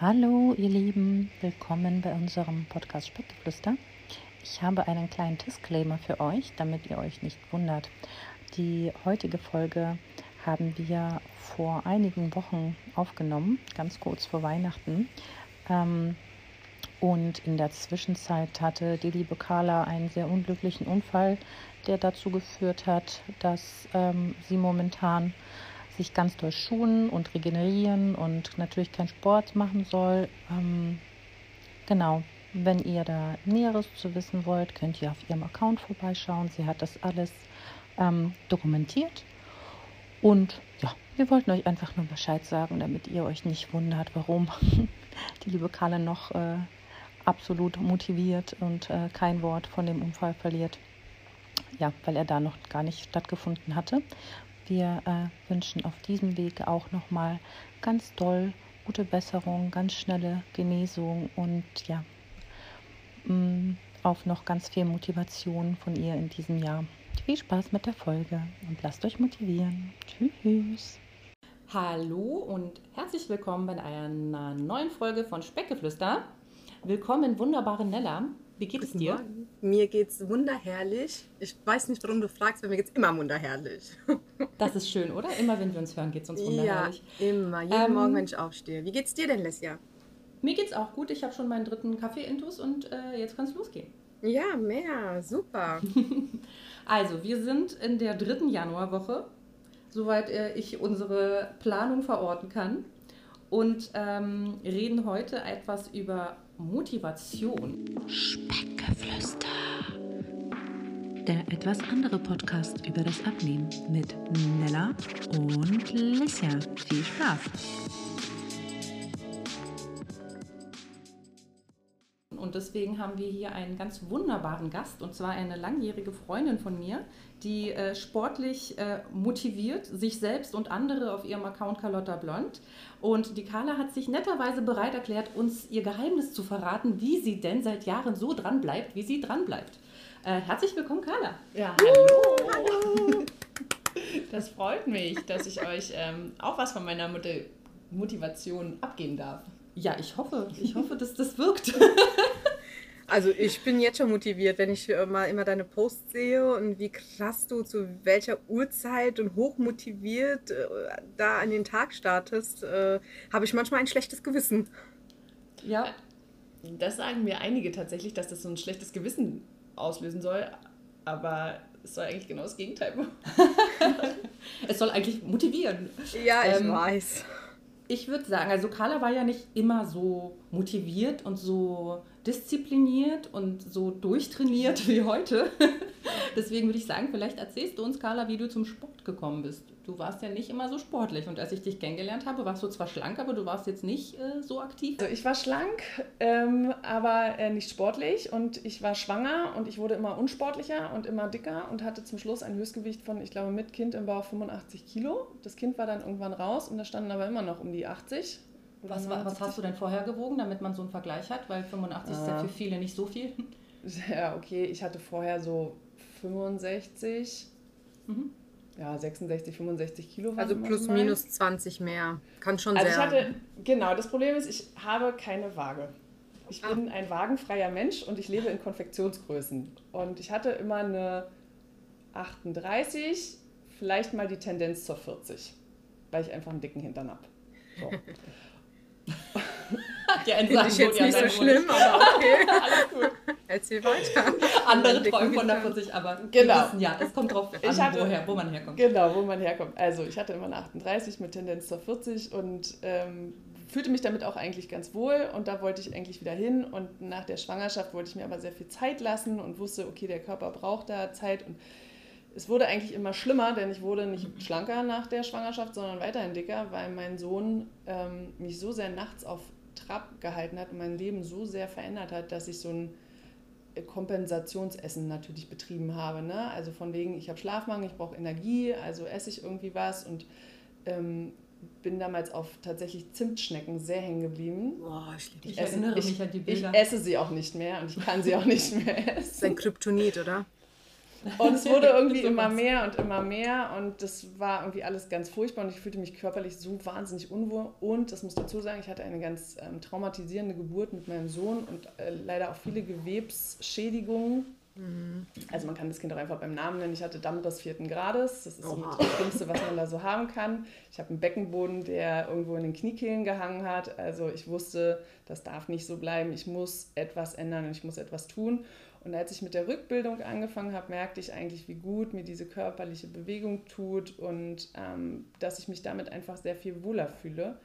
Hallo ihr Lieben, willkommen bei unserem Podcast Speckgeflüster. Ich habe einen kleinen Disclaimer für euch, damit ihr euch nicht wundert. Die heutige Folge haben wir vor einigen Wochen aufgenommen, ganz kurz vor Weihnachten. Ähm, und in der Zwischenzeit hatte die liebe Carla einen sehr unglücklichen Unfall, der dazu geführt hat, dass ähm, sie momentan sich ganz doll schonen und regenerieren und natürlich keinen Sport machen soll. Ähm, genau, wenn ihr da Näheres zu wissen wollt, könnt ihr auf ihrem Account vorbeischauen. Sie hat das alles ähm, dokumentiert. Und ja, wir wollten euch einfach nur Bescheid sagen, damit ihr euch nicht wundert, warum die liebe Kalle noch äh, absolut motiviert und äh, kein Wort von dem Unfall verliert. Ja, weil er da noch gar nicht stattgefunden hatte wir äh, wünschen auf diesem Weg auch nochmal ganz doll gute Besserung, ganz schnelle Genesung und ja, mh, mm, auf noch ganz viel Motivation von ihr in diesem Jahr. Viel Spaß mit der Folge und lasst euch motivieren. Tschüss. Hallo und herzlich willkommen bei einer neuen Folge von Speckgeflüster. Willkommen, wunderbare Nella. Wie geht es dir? Morgen. Mir geht's wunderherrlich. Ich weiß nicht, warum du fragst, weil mir geht's immer wunderherrlich. Das ist schön, oder? Immer wenn wir uns hören, geht es uns wunderherrlich. Ja, immer. Jeden ähm, Morgen, wenn ich aufstehe. Wie geht's dir denn, Lesja? Mir geht's auch gut. Ich habe schon meinen dritten Kaffee-Intus und äh, jetzt kann es losgehen. Ja, mehr. Super. also, wir sind in der dritten Januarwoche, soweit äh, ich unsere Planung verorten kann. Und ähm, reden heute etwas über Motivation. Speckgeflüster. Der etwas andere Podcast über das Abnehmen mit Nella und Lissia. Viel Spaß! Und deswegen haben wir hier einen ganz wunderbaren Gast, und zwar eine langjährige Freundin von mir, die äh, sportlich äh, motiviert, sich selbst und andere auf ihrem Account Carlotta Blond. Und die Carla hat sich netterweise bereit erklärt, uns ihr Geheimnis zu verraten, wie sie denn seit Jahren so dran bleibt, wie sie dran bleibt. Äh, herzlich willkommen, Carla. Ja, hallo. hallo. Das freut mich, dass ich euch ähm, auch was von meiner Motivation abgeben darf. Ja, ich hoffe. Ich hoffe, dass das wirkt. Also ich bin jetzt schon motiviert, wenn ich äh, mal immer deine Posts sehe und wie krass du zu welcher Uhrzeit und hochmotiviert äh, da an den Tag startest, äh, habe ich manchmal ein schlechtes Gewissen. Ja. Das sagen mir einige tatsächlich, dass das so ein schlechtes Gewissen auslösen soll, aber es soll eigentlich genau das Gegenteil. es soll eigentlich motivieren. Ja, ich ähm, weiß. Ich würde sagen, also Carla war ja nicht immer so motiviert und so diszipliniert und so durchtrainiert wie heute. Deswegen würde ich sagen, vielleicht erzählst du uns, Carla, wie du zum Sport gekommen bist. Du warst ja nicht immer so sportlich und als ich dich kennengelernt habe, warst du zwar schlank, aber du warst jetzt nicht äh, so aktiv. Also ich war schlank, ähm, aber äh, nicht sportlich und ich war schwanger und ich wurde immer unsportlicher und immer dicker und hatte zum Schluss ein Höchstgewicht von, ich glaube, mit Kind im Bauch 85 Kilo. Das Kind war dann irgendwann raus und da standen aber immer noch um die 80 was, was, hast du denn vorher gewogen, damit man so einen Vergleich hat? Weil 85 ah. ist ja für viele nicht so viel. Ja, okay. Ich hatte vorher so 65, mhm. ja, 66, 65 Kilo. Also plus minus 20 mehr. Kann schon also sehr. Ich hatte, genau, das Problem ist, ich habe keine Waage. Ich ah. bin ein wagenfreier Mensch und ich lebe in Konfektionsgrößen. Und ich hatte immer eine 38, vielleicht mal die Tendenz zur 40, weil ich einfach einen dicken Hintern habe. So. ja, in Finde ich jetzt nicht so schlimm, aber okay. Alles gut. Erzähl weiter. Andere träumen von der 40, aber genau. Wissen, ja, es kommt drauf an, hatte, woher, wo man herkommt. Genau, wo man herkommt. Also ich hatte immer eine 38 mit Tendenz zur 40 und ähm, fühlte mich damit auch eigentlich ganz wohl und da wollte ich eigentlich wieder hin und nach der Schwangerschaft wollte ich mir aber sehr viel Zeit lassen und wusste, okay, der Körper braucht da Zeit und es wurde eigentlich immer schlimmer, denn ich wurde nicht schlanker nach der Schwangerschaft, sondern weiterhin dicker, weil mein Sohn ähm, mich so sehr nachts auf Trab gehalten hat und mein Leben so sehr verändert hat, dass ich so ein Kompensationsessen natürlich betrieben habe. Ne? Also von wegen, ich habe Schlafmangel, ich brauche Energie, also esse ich irgendwie was und ähm, bin damals auf tatsächlich Zimtschnecken sehr hängen geblieben. Boah, ich, ich erinnere ich, mich an die Bilder. Ich esse sie auch nicht mehr und ich kann sie auch nicht mehr essen. Das ist ein Kryptonit, oder? Und es wurde irgendwie immer mehr und immer mehr und das war irgendwie alles ganz furchtbar und ich fühlte mich körperlich so wahnsinnig unwohl. Und das muss dazu sagen, ich hatte eine ganz ähm, traumatisierende Geburt mit meinem Sohn und äh, leider auch viele Gewebsschädigungen. Mhm. Also man kann das Kind auch einfach beim Namen nennen. Ich hatte Dammriss vierten Grades. Das ist so das Schlimmste, was man da so haben kann. Ich habe einen Beckenboden, der irgendwo in den Kniekehlen gehangen hat. Also ich wusste, das darf nicht so bleiben. Ich muss etwas ändern und ich muss etwas tun. Und als ich mit der Rückbildung angefangen habe, merkte ich eigentlich, wie gut mir diese körperliche Bewegung tut und ähm, dass ich mich damit einfach sehr viel wohler fühle.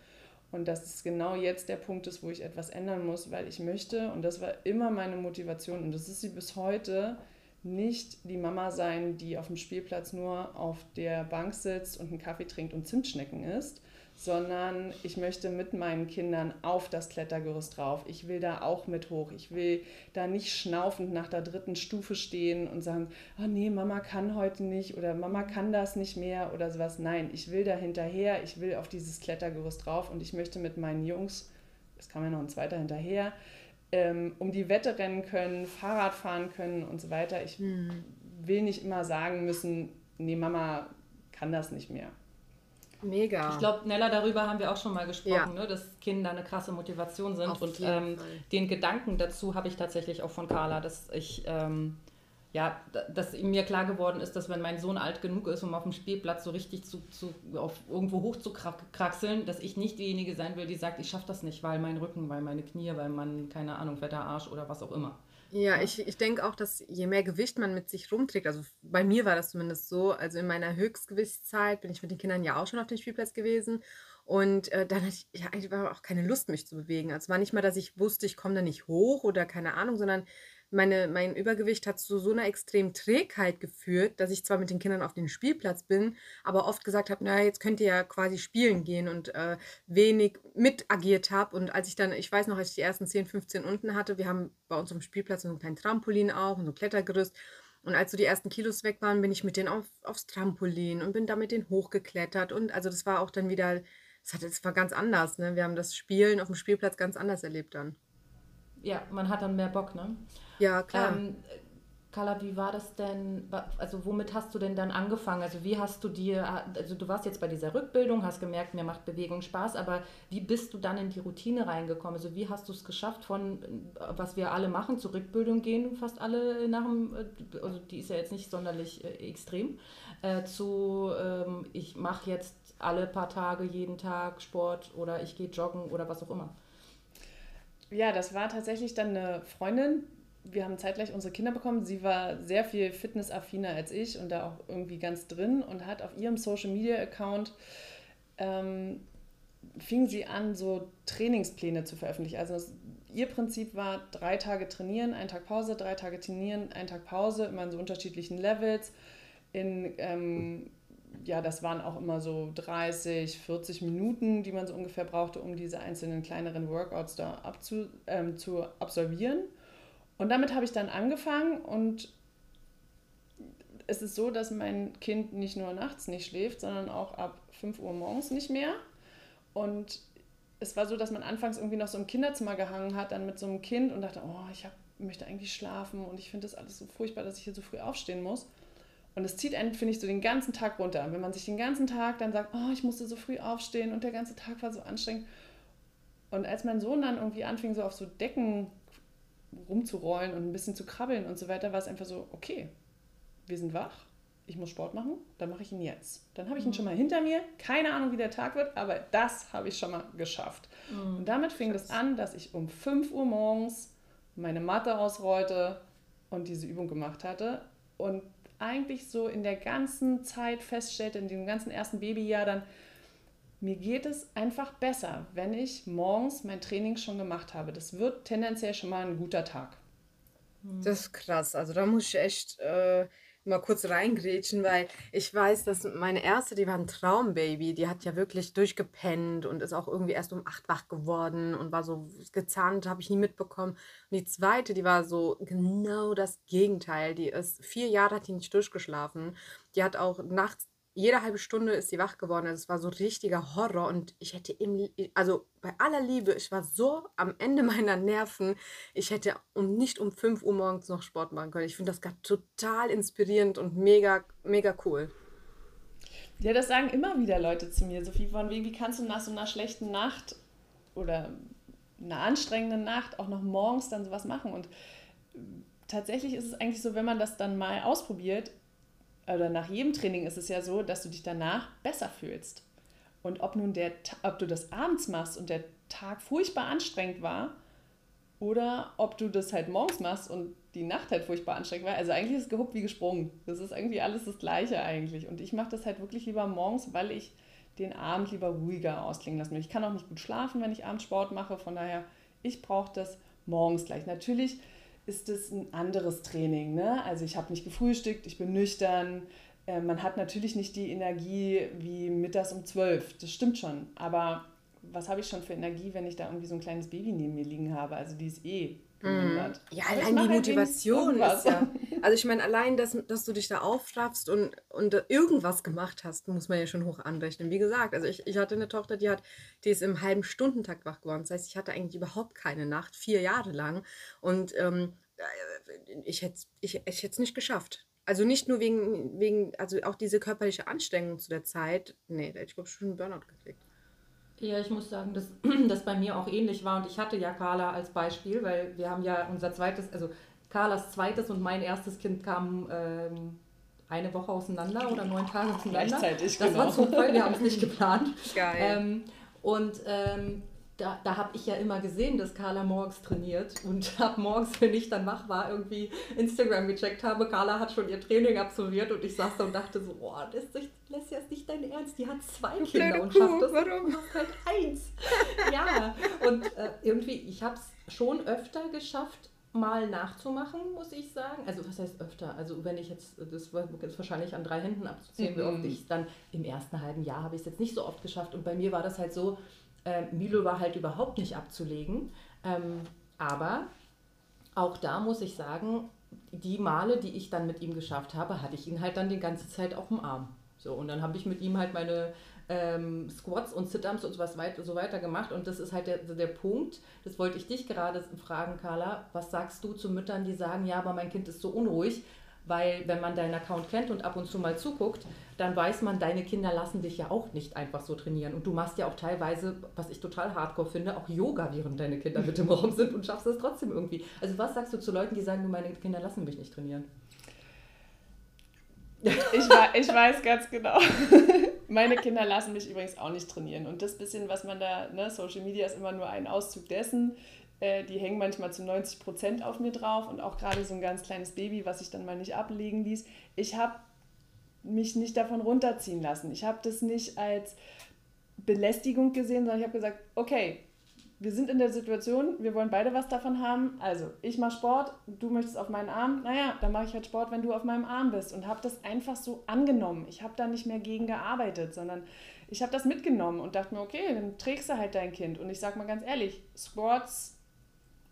Und dass es genau jetzt der Punkt ist, wo ich etwas ändern muss, weil ich möchte, und das war immer meine Motivation, und das ist sie bis heute, nicht die Mama sein, die auf dem Spielplatz nur auf der Bank sitzt und einen Kaffee trinkt und Zimtschnecken isst, sondern ich möchte mit meinen Kindern auf das Klettergerüst drauf. Ich will da auch mit hoch. Ich will da nicht schnaufend nach der dritten Stufe stehen und sagen, oh nee, Mama kann heute nicht oder Mama kann das nicht mehr oder sowas. Nein, ich will da hinterher, ich will auf dieses Klettergerüst drauf und ich möchte mit meinen Jungs, es kam ja noch ein zweiter hinterher, ähm, um die Wette rennen können, Fahrrad fahren können und so weiter. Ich hm. will nicht immer sagen müssen, nee, Mama kann das nicht mehr. Mega. Ich glaube, Nella, darüber haben wir auch schon mal gesprochen, ja. ne, dass Kinder eine krasse Motivation sind. Auf und ähm, den Gedanken dazu habe ich tatsächlich auch von Carla, dass ich, ähm, ja, dass mir klar geworden ist, dass wenn mein Sohn alt genug ist, um auf dem Spielplatz so richtig zu, zu auf irgendwo hoch zu kraxeln, dass ich nicht diejenige sein will, die sagt, ich schaffe das nicht, weil mein Rücken, weil meine Knie, weil man, keine Ahnung, fetter Arsch oder was auch immer. Ja, ich, ich denke auch, dass je mehr Gewicht man mit sich rumträgt, also bei mir war das zumindest so, also in meiner Höchstgewichtszeit bin ich mit den Kindern ja auch schon auf dem Spielplatz gewesen und äh, dann hatte ich ja eigentlich auch keine Lust, mich zu bewegen. Also es war nicht mal, dass ich wusste, ich komme da nicht hoch oder keine Ahnung, sondern meine, mein Übergewicht hat zu so einer extremen Trägheit geführt, dass ich zwar mit den Kindern auf den Spielplatz bin, aber oft gesagt habe, naja, jetzt könnt ihr ja quasi spielen gehen und äh, wenig mit agiert habe. Und als ich dann, ich weiß noch, als ich die ersten 10, 15 unten hatte, wir haben bei uns am Spielplatz so einen kleinen Trampolin auch und so ein Klettergerüst. Und als so die ersten Kilos weg waren, bin ich mit denen auf, aufs Trampolin und bin da mit denen hochgeklettert. Und also das war auch dann wieder, das, hat, das war ganz anders. Ne? Wir haben das Spielen auf dem Spielplatz ganz anders erlebt dann. Ja, man hat dann mehr Bock, ne? Ja, klar. Ähm, Carla, wie war das denn? Also womit hast du denn dann angefangen? Also wie hast du dir, also du warst jetzt bei dieser Rückbildung, hast gemerkt, mir macht Bewegung Spaß, aber wie bist du dann in die Routine reingekommen? Also wie hast du es geschafft von, was wir alle machen, zur Rückbildung gehen, fast alle nach dem, also die ist ja jetzt nicht sonderlich äh, extrem, äh, zu, ähm, ich mache jetzt alle paar Tage, jeden Tag Sport oder ich gehe joggen oder was auch immer. Ja, das war tatsächlich dann eine Freundin, wir haben zeitgleich unsere Kinder bekommen. Sie war sehr viel fitnessaffiner als ich und da auch irgendwie ganz drin und hat auf ihrem Social Media Account ähm, fing sie an, so Trainingspläne zu veröffentlichen. Also das, ihr Prinzip war drei Tage trainieren, ein Tag Pause, drei Tage trainieren, ein Tag Pause, immer in so unterschiedlichen Levels. In, ähm, ja, das waren auch immer so 30, 40 Minuten, die man so ungefähr brauchte, um diese einzelnen kleineren Workouts da abzu, ähm, zu absolvieren. Und damit habe ich dann angefangen und es ist so, dass mein Kind nicht nur nachts nicht schläft, sondern auch ab 5 Uhr morgens nicht mehr. Und es war so, dass man anfangs irgendwie noch so im Kinderzimmer gehangen hat, dann mit so einem Kind und dachte, oh, ich hab, möchte eigentlich schlafen und ich finde das alles so furchtbar, dass ich hier so früh aufstehen muss. Und es zieht einen, finde ich, so den ganzen Tag runter. Wenn man sich den ganzen Tag dann sagt, oh, ich musste so früh aufstehen und der ganze Tag war so anstrengend. Und als mein Sohn dann irgendwie anfing, so auf so Decken rumzurollen und ein bisschen zu krabbeln und so weiter, war es einfach so, okay, wir sind wach, ich muss Sport machen, dann mache ich ihn jetzt. Dann habe ich ihn mhm. schon mal hinter mir, keine Ahnung, wie der Tag wird, aber das habe ich schon mal geschafft. Mhm. Und damit fing es das an, dass ich um 5 Uhr morgens meine Matte ausrollte und diese Übung gemacht hatte und eigentlich so in der ganzen Zeit feststellte, in dem ganzen ersten Babyjahr dann, mir geht es einfach besser, wenn ich morgens mein Training schon gemacht habe. Das wird tendenziell schon mal ein guter Tag. Hm. Das ist krass. Also da muss ich echt äh, mal kurz reingrätschen, weil ich weiß, dass meine erste, die war ein Traumbaby, die hat ja wirklich durchgepennt und ist auch irgendwie erst um acht wach geworden und war so gezahnt, habe ich nie mitbekommen. Und die zweite, die war so genau das Gegenteil. Die ist vier Jahre hat die nicht durchgeschlafen. Die hat auch nachts jede halbe Stunde ist sie wach geworden. Also es war so richtiger Horror und ich hätte im, also bei aller Liebe, ich war so am Ende meiner Nerven. Ich hätte um nicht um 5 Uhr morgens noch Sport machen können. Ich finde das gerade total inspirierend und mega, mega cool. Ja, das sagen immer wieder Leute zu mir. Sophie von wegen, wie kannst du nach so einer schlechten Nacht oder einer anstrengenden Nacht auch noch morgens dann sowas machen? Und tatsächlich ist es eigentlich so, wenn man das dann mal ausprobiert, oder nach jedem Training ist es ja so, dass du dich danach besser fühlst. Und ob nun der, ob du das abends machst und der Tag furchtbar anstrengend war, oder ob du das halt morgens machst und die Nacht halt furchtbar anstrengend war. Also eigentlich ist es gehuckt wie gesprungen. Das ist irgendwie alles das Gleiche eigentlich. Und ich mache das halt wirklich lieber morgens, weil ich den Abend lieber ruhiger ausklingen lassen will. Ich kann auch nicht gut schlafen, wenn ich abends Sport mache. Von daher, ich brauche das morgens gleich. Natürlich ist es ein anderes Training. Ne? Also ich habe nicht gefrühstückt, ich bin nüchtern. Äh, man hat natürlich nicht die Energie wie mittags um zwölf. Das stimmt schon. Aber was habe ich schon für Energie, wenn ich da irgendwie so ein kleines Baby neben mir liegen habe? Also die ist eh gemindert. Ja, allein die Motivation ist ja. Also ich meine, allein, dass, dass du dich da aufraffst und, und irgendwas gemacht hast, muss man ja schon hoch anrechnen. Wie gesagt, also ich, ich hatte eine Tochter, die hat, die ist im halben Stundentakt wach geworden. Das heißt, ich hatte eigentlich überhaupt keine Nacht, vier Jahre lang. Und ähm, äh, ich hätte es ich, ich hätte nicht geschafft. Also nicht nur wegen, wegen, also auch diese körperliche Anstrengung zu der Zeit. Nee, da hätte ich glaube schon einen Burnout gekriegt. Ja, ich muss sagen, dass das bei mir auch ähnlich war und ich hatte ja Carla als Beispiel, weil wir haben ja unser zweites, also Carlas zweites und mein erstes Kind kamen ähm, eine Woche auseinander oder neun Tage auseinander. Gleichzeitig, Das genau. war Zufall, wir haben es nicht geplant. Geil. Ähm, und ähm, da, da habe ich ja immer gesehen, dass Carla morgens trainiert und habe morgens, wenn ich dann wach war, irgendwie Instagram gecheckt habe. Carla hat schon ihr Training absolviert und ich saß da und dachte so, boah, das ist, ist jetzt nicht dein Ernst. Die hat zwei Du Kinder und Kuh, schafft das. warum? Hast halt eins. ja, und äh, irgendwie, ich habe es schon öfter geschafft, mal nachzumachen, muss ich sagen. Also was heißt öfter? Also wenn ich jetzt, das war jetzt wahrscheinlich an drei Händen abzuzählen, wie oft Mhm. ich dann im ersten halben Jahr habe ich es jetzt nicht so oft geschafft. Und bei mir war das halt so, äh, Milo war halt überhaupt nicht abzulegen. Ähm, aber auch da muss ich sagen, die Male, die ich dann mit ihm geschafft habe, hatte ich ihn halt dann die ganze Zeit auf dem Arm. So, und dann habe ich mit ihm halt meine ähm, Squats und Sit-Ups und sowas weit, so weiter gemacht. Und das ist halt der, der Punkt, das wollte ich dich gerade fragen, Carla. Was sagst du zu Müttern, die sagen, ja, aber mein Kind ist so unruhig? Weil wenn man deinen Account kennt und ab und zu mal zuguckt, dann weiß man, deine Kinder lassen dich ja auch nicht einfach so trainieren. Und du machst ja auch teilweise, was ich total hardcore finde, auch Yoga, während deine Kinder mit im Raum sind und schaffst es trotzdem irgendwie. Also was sagst du zu Leuten, die sagen, meine Kinder lassen mich nicht trainieren? Ich, ich weiß ganz genau. Meine Kinder lassen mich übrigens auch nicht trainieren. Und das bisschen, was man da, ne, Social Media ist immer nur ein Auszug dessen. Äh, die hängen manchmal zu 90 Prozent auf mir drauf und auch gerade so ein ganz kleines Baby, was sich dann mal nicht ablegen ließ. Ich habe mich nicht davon runterziehen lassen. Ich habe das nicht als Belästigung gesehen, sondern ich habe gesagt, okay, wir sind in der Situation, wir wollen beide was davon haben. Also, ich mache Sport, du möchtest auf meinen Arm. Naja, dann mache ich halt Sport, wenn du auf meinem Arm bist. Und habe das einfach so angenommen. Ich habe da nicht mehr gegen gearbeitet, sondern ich habe das mitgenommen und dachte mir, okay, dann trägst du halt dein Kind. Und ich sage mal ganz ehrlich, Squats,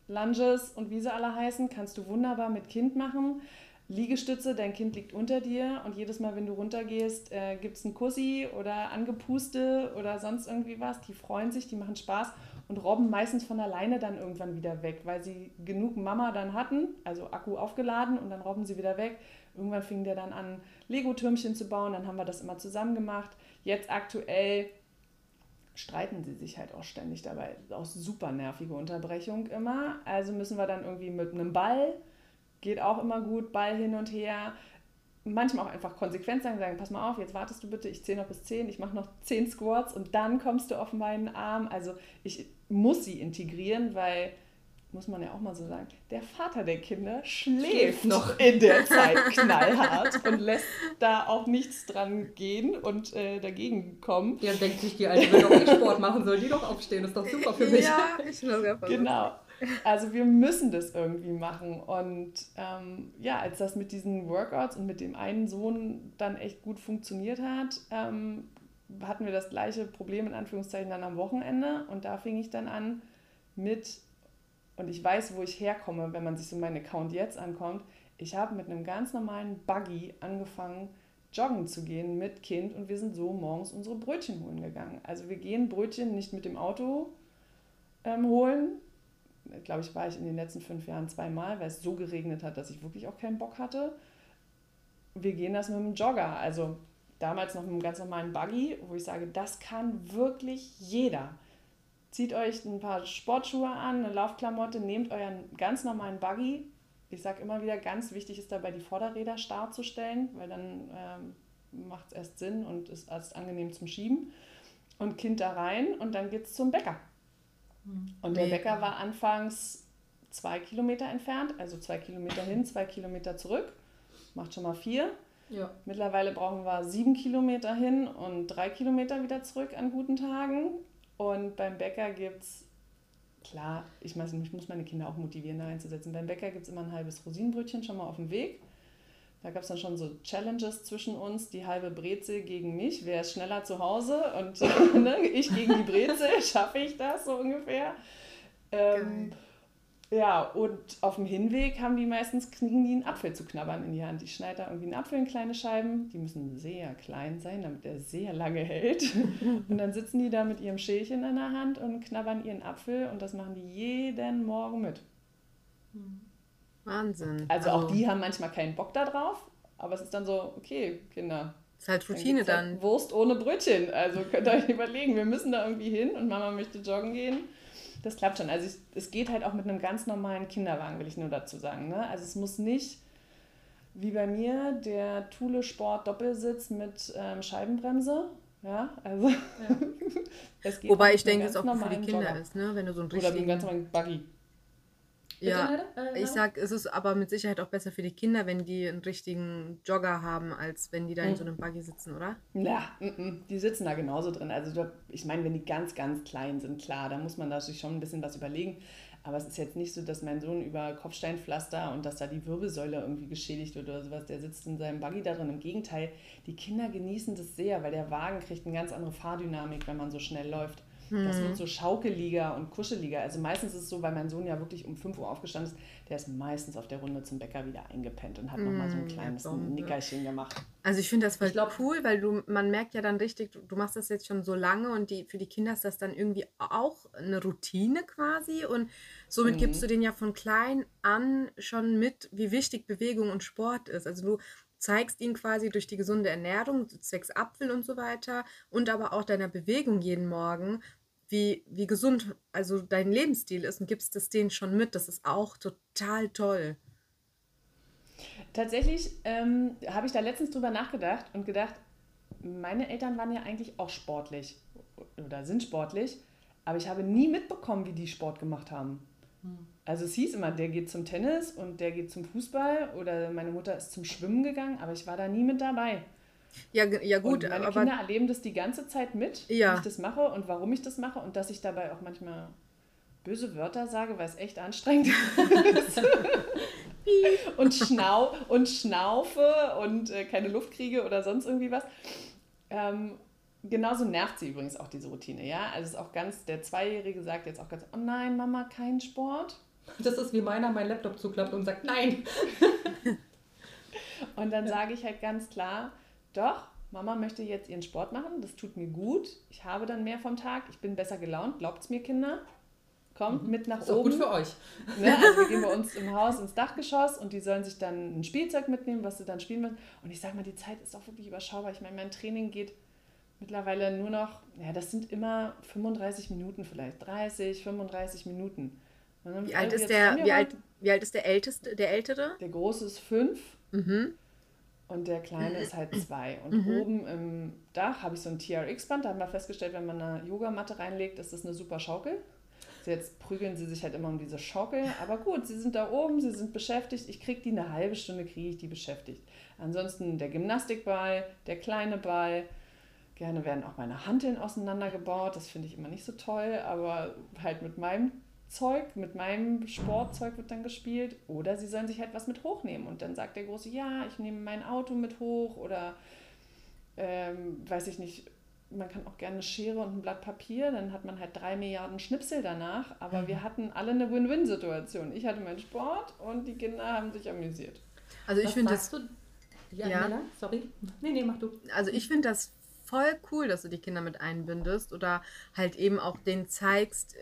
Lunges und wie sie alle heißen, kannst du wunderbar mit Kind machen. Liegestütze, dein Kind liegt unter dir und jedes Mal, wenn du runtergehst, äh, gibt es einen Kussi oder Angepuste oder sonst irgendwie was. Die freuen sich, die machen Spaß und robben meistens von alleine dann irgendwann wieder weg, weil sie genug Mama dann hatten, also Akku aufgeladen und dann robben sie wieder weg. Irgendwann fing der dann an, Lego-Türmchen zu bauen, dann haben wir das immer zusammen gemacht. Jetzt aktuell streiten sie sich halt auch ständig dabei. Auch super nervige Unterbrechung immer. Also müssen wir dann irgendwie mit einem Ball, geht auch immer gut, Ball hin und her. Manchmal auch einfach konsequent sein, sagen, pass mal auf, jetzt wartest du bitte, ich zähle noch bis 10, ich mache noch 10 Squats und dann kommst du auf meinen Arm. Also ich muss sie integrieren, weil, muss man ja auch mal so sagen, der Vater der Kinder schläft noch in der Zeit knallhart und lässt da auch nichts dran gehen und äh, dagegen kommen. Ja, denkt sich die Alte, wenn doch ich Sport machen soll, die doch aufstehen, ist doch super für mich. Ja, ich das einfach Genau. Also wir müssen das irgendwie machen. Und ähm, ja, als das mit diesen Workouts und mit dem einen Sohn dann echt gut funktioniert hat, ähm, hatten wir das gleiche Problem in Anführungszeichen dann am Wochenende. Und da fing ich dann an mit, und ich weiß, wo ich herkomme, wenn man sich so meinen Account jetzt ankommt, ich habe mit einem ganz normalen Buggy angefangen, joggen zu gehen mit Kind und wir sind so morgens unsere Brötchen holen gegangen. Also wir gehen Brötchen nicht mit dem Auto ähm, holen. Glaube ich, war ich in den letzten fünf Jahren zweimal, weil es so geregnet hat, dass ich wirklich auch keinen Bock hatte. Wir gehen das mit dem Jogger. Also damals noch mit einem ganz normalen Buggy, wo ich sage, das kann wirklich jeder. Zieht euch ein paar Sportschuhe an, eine Laufklamotte, nehmt euren ganz normalen Buggy. Ich sage immer wieder, ganz wichtig ist dabei, die Vorderräder starr zu stellen, weil dann ähm, macht es erst Sinn und ist erst angenehm zum Schieben. Und Kind da rein und dann geht es zum Bäcker. Und der Bäcker war anfangs zwei Kilometer entfernt, also zwei Kilometer hin, zwei Kilometer zurück. Macht schon mal vier. Ja. Mittlerweile brauchen wir sieben Kilometer hin und drei Kilometer wieder zurück an guten Tagen. Und beim Bäcker gibt es, klar, ich, weiß, ich muss meine Kinder auch motivieren, da reinzusetzen. Beim Bäcker gibt es immer ein halbes Rosinenbrötchen schon mal auf dem Weg. Da gab es dann schon so Challenges zwischen uns, die halbe Brezel gegen mich. Wer ist schneller zu Hause? Und ne, ich gegen die Brezel, schaffe ich das so ungefähr? Ähm, ja, und auf dem Hinweg haben die meistens, kriegen die einen Apfel zu knabbern in die Hand. Ich schneide da irgendwie einen Apfel in kleine Scheiben. Die müssen sehr klein sein, damit er sehr lange hält. und dann sitzen die da mit ihrem Schälchen in der Hand und knabbern ihren Apfel und das machen die jeden Morgen mit. Wahnsinn. Also, also auch die haben manchmal keinen Bock da drauf, aber es ist dann so, okay, Kinder. Ist halt Routine dann. Halt Wurst ohne Brötchen. Also könnt ihr euch überlegen, wir müssen da irgendwie hin und Mama möchte joggen gehen das klappt schon. Also ich, es geht halt auch mit einem ganz normalen Kinderwagen, will ich nur dazu sagen. Ne? Also es muss nicht wie bei mir der Thule Sport Doppelsitz mit ähm, Scheibenbremse. Ja, also ja. es geht Wobei ich denke, es auch für die Kinder Jogger. ist, ne? wenn du so ein richtigen... Oder wie ein ganz normalen Buggy. Ja, äh, ich sag, es ist aber mit Sicherheit auch besser für die Kinder, wenn die einen richtigen Jogger haben, als wenn die da in hm. so einem Buggy sitzen, oder? Ja, die sitzen da genauso drin. Also ich meine, wenn die ganz, ganz klein sind, klar, da muss man da sich schon ein bisschen was überlegen. Aber es ist jetzt nicht so, dass mein Sohn über Kopfsteinpflaster und dass da die Wirbelsäule irgendwie geschädigt wird oder sowas. Der sitzt in seinem Buggy da drin. Im Gegenteil, die Kinder genießen das sehr, weil der Wagen kriegt eine ganz andere Fahrdynamik, wenn man so schnell läuft. Das wird hm. so schaukeliger und kuscheliger. Also meistens ist es so, weil mein Sohn ja wirklich um 5 Uhr aufgestanden ist, der ist meistens auf der Runde zum Bäcker wieder eingepennt und hat mm, nochmal so ein hm, kleines ja, Nickerchen gemacht. Also ich finde das voll glaub, cool, weil du, man merkt ja dann richtig, du, du, machst das jetzt schon so lange und die, für die Kinder ist das dann irgendwie auch eine Routine quasi und somit mhm. gibst du denen ja von klein an schon mit, wie wichtig Bewegung und Sport ist. Also du zeigst ihnen quasi durch die gesunde Ernährung, zwecks Apfel und so weiter und aber auch deiner Bewegung jeden Morgen, wie, wie gesund also dein Lebensstil ist und gibst es denen schon mit. Das ist auch total toll. Tatsächlich ähm, habe ich da letztens drüber nachgedacht und gedacht, meine Eltern waren ja eigentlich auch sportlich oder sind sportlich, aber ich habe nie mitbekommen, wie die Sport gemacht haben. Hm. Also es hieß immer, der geht zum Tennis und der geht zum Fußball oder meine Mutter ist zum Schwimmen gegangen, aber ich war da nie mit dabei. Ja, ja gut. Und meine aber Kinder erleben das die ganze Zeit mit, ja. wie ich das mache und warum ich das mache und dass ich dabei auch manchmal böse Wörter sage, weil es echt anstrengend ist. und, schnau und schnaufe und äh, keine Luft kriege oder sonst irgendwie was. Ähm, genauso nervt sie übrigens auch diese Routine, ja. Also es ist auch ganz, der Zweijährige sagt jetzt auch ganz, oh nein, Mama, kein Sport. Das ist wie meiner mein Laptop zuklappt und sagt, nein. und dann sage ich halt ganz klar, doch, Mama möchte jetzt ihren Sport machen, das tut mir gut. Ich habe dann mehr vom Tag, ich bin besser gelaunt, glaubt es mir, Kinder. Kommt mhm. mit nach ist oben. Ist gut für euch. Ne? Also wir gehen bei uns im Haus ins Dachgeschoss und die sollen sich dann ein Spielzeug mitnehmen, was sie dann spielen müssen. Und ich sage mal, die Zeit ist auch wirklich überschaubar. Ich meine, mein Training geht mittlerweile nur noch, ja, das sind immer 35 Minuten vielleicht, 30, 35 Minuten. Wie alt, ist der, wie, alt, wie alt ist der Älteste, der Ältere? Der Große ist fünf. Mhm. Und der Kleine ist halt zwei. Und mhm. oben im Dach habe ich so ein TRX-Band. Da haben wir festgestellt, wenn man eine Yogamatte reinlegt, ist das eine super Schaukel. Also jetzt prügeln sie sich halt immer um diese Schaukel. Aber gut, sie sind da oben, sie sind beschäftigt. Ich kriege die eine halbe Stunde, kriege ich die beschäftigt. Ansonsten der Gymnastikball, der kleine Ball. Gerne werden auch meine Hanteln auseinandergebaut. Das finde ich immer nicht so toll, aber halt mit meinem Zeug, mit meinem Sportzeug wird dann gespielt. Oder sie sollen sich halt was mit hochnehmen. Und dann sagt der Große, ja, ich nehme mein Auto mit hoch oder ähm, weiß ich nicht, man kann auch gerne eine Schere und ein Blatt Papier, dann hat man halt drei Milliarden Schnipsel danach. Aber mhm. wir hatten alle eine Win-Win-Situation. Ich hatte meinen Sport und die Kinder haben sich amüsiert. Also ich finde das. Du? Ja, ja. sorry. Nee, nee, mach du. Also ich finde das voll cool, dass du die Kinder mit einbindest oder halt eben auch denen zeigst, äh,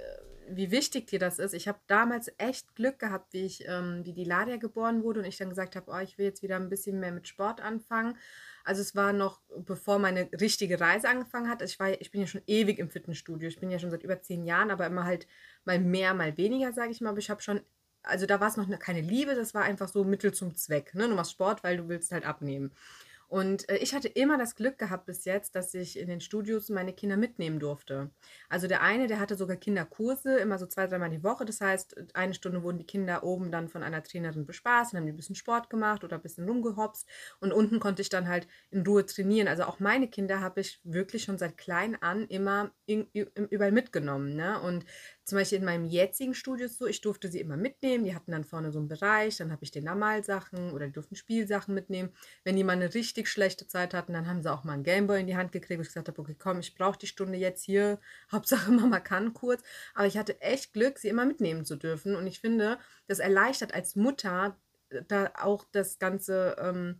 wie wichtig dir das ist. Ich habe damals echt Glück gehabt, wie ich, ähm, wie die Ladia geboren wurde und ich dann gesagt habe, oh, ich will jetzt wieder ein bisschen mehr mit Sport anfangen. Also es war noch, bevor meine richtige Reise angefangen hat. Ich, war, ich bin ja schon ewig im Fitnessstudio. Ich bin ja schon seit über zehn Jahren, aber immer halt mal mehr, mal weniger, sage ich mal. Aber ich habe schon, also da war es noch keine Liebe, das war einfach so Mittel zum Zweck. Ne? Du machst Sport, weil du willst halt abnehmen. Und äh, ich hatte immer das Glück gehabt bis jetzt, dass ich in den Studios meine Kinder mitnehmen durfte. Also der eine, der hatte sogar Kinderkurse, immer so zwei, dreimal die Woche. Das heißt, eine Stunde wurden die Kinder oben dann von einer Trainerin bespaßt, dann haben die ein bisschen Sport gemacht oder ein bisschen rumgehopst. Und unten konnte ich dann halt in Ruhe trainieren. Also auch meine Kinder habe ich wirklich schon seit klein an immer in, überall mitgenommen. Ne? Und zum Beispiel in meinem jetzigen Studio so, ich durfte sie immer mitnehmen. Die hatten dann vorne so einen Bereich, dann habe ich den Normalsachen oder die durften Spielsachen mitnehmen. Wenn die mal eine richtig schlechte Zeit hatten, dann haben sie auch mal einen Gameboy in die Hand gekriegt, wo ich gesagt habe, okay, komm, ich brauche die Stunde jetzt hier. Hauptsache Mama kann kurz. Aber ich hatte echt Glück, sie immer mitnehmen zu dürfen. Und ich finde, das erleichtert als Mutter äh, da auch das ganze... Ähm,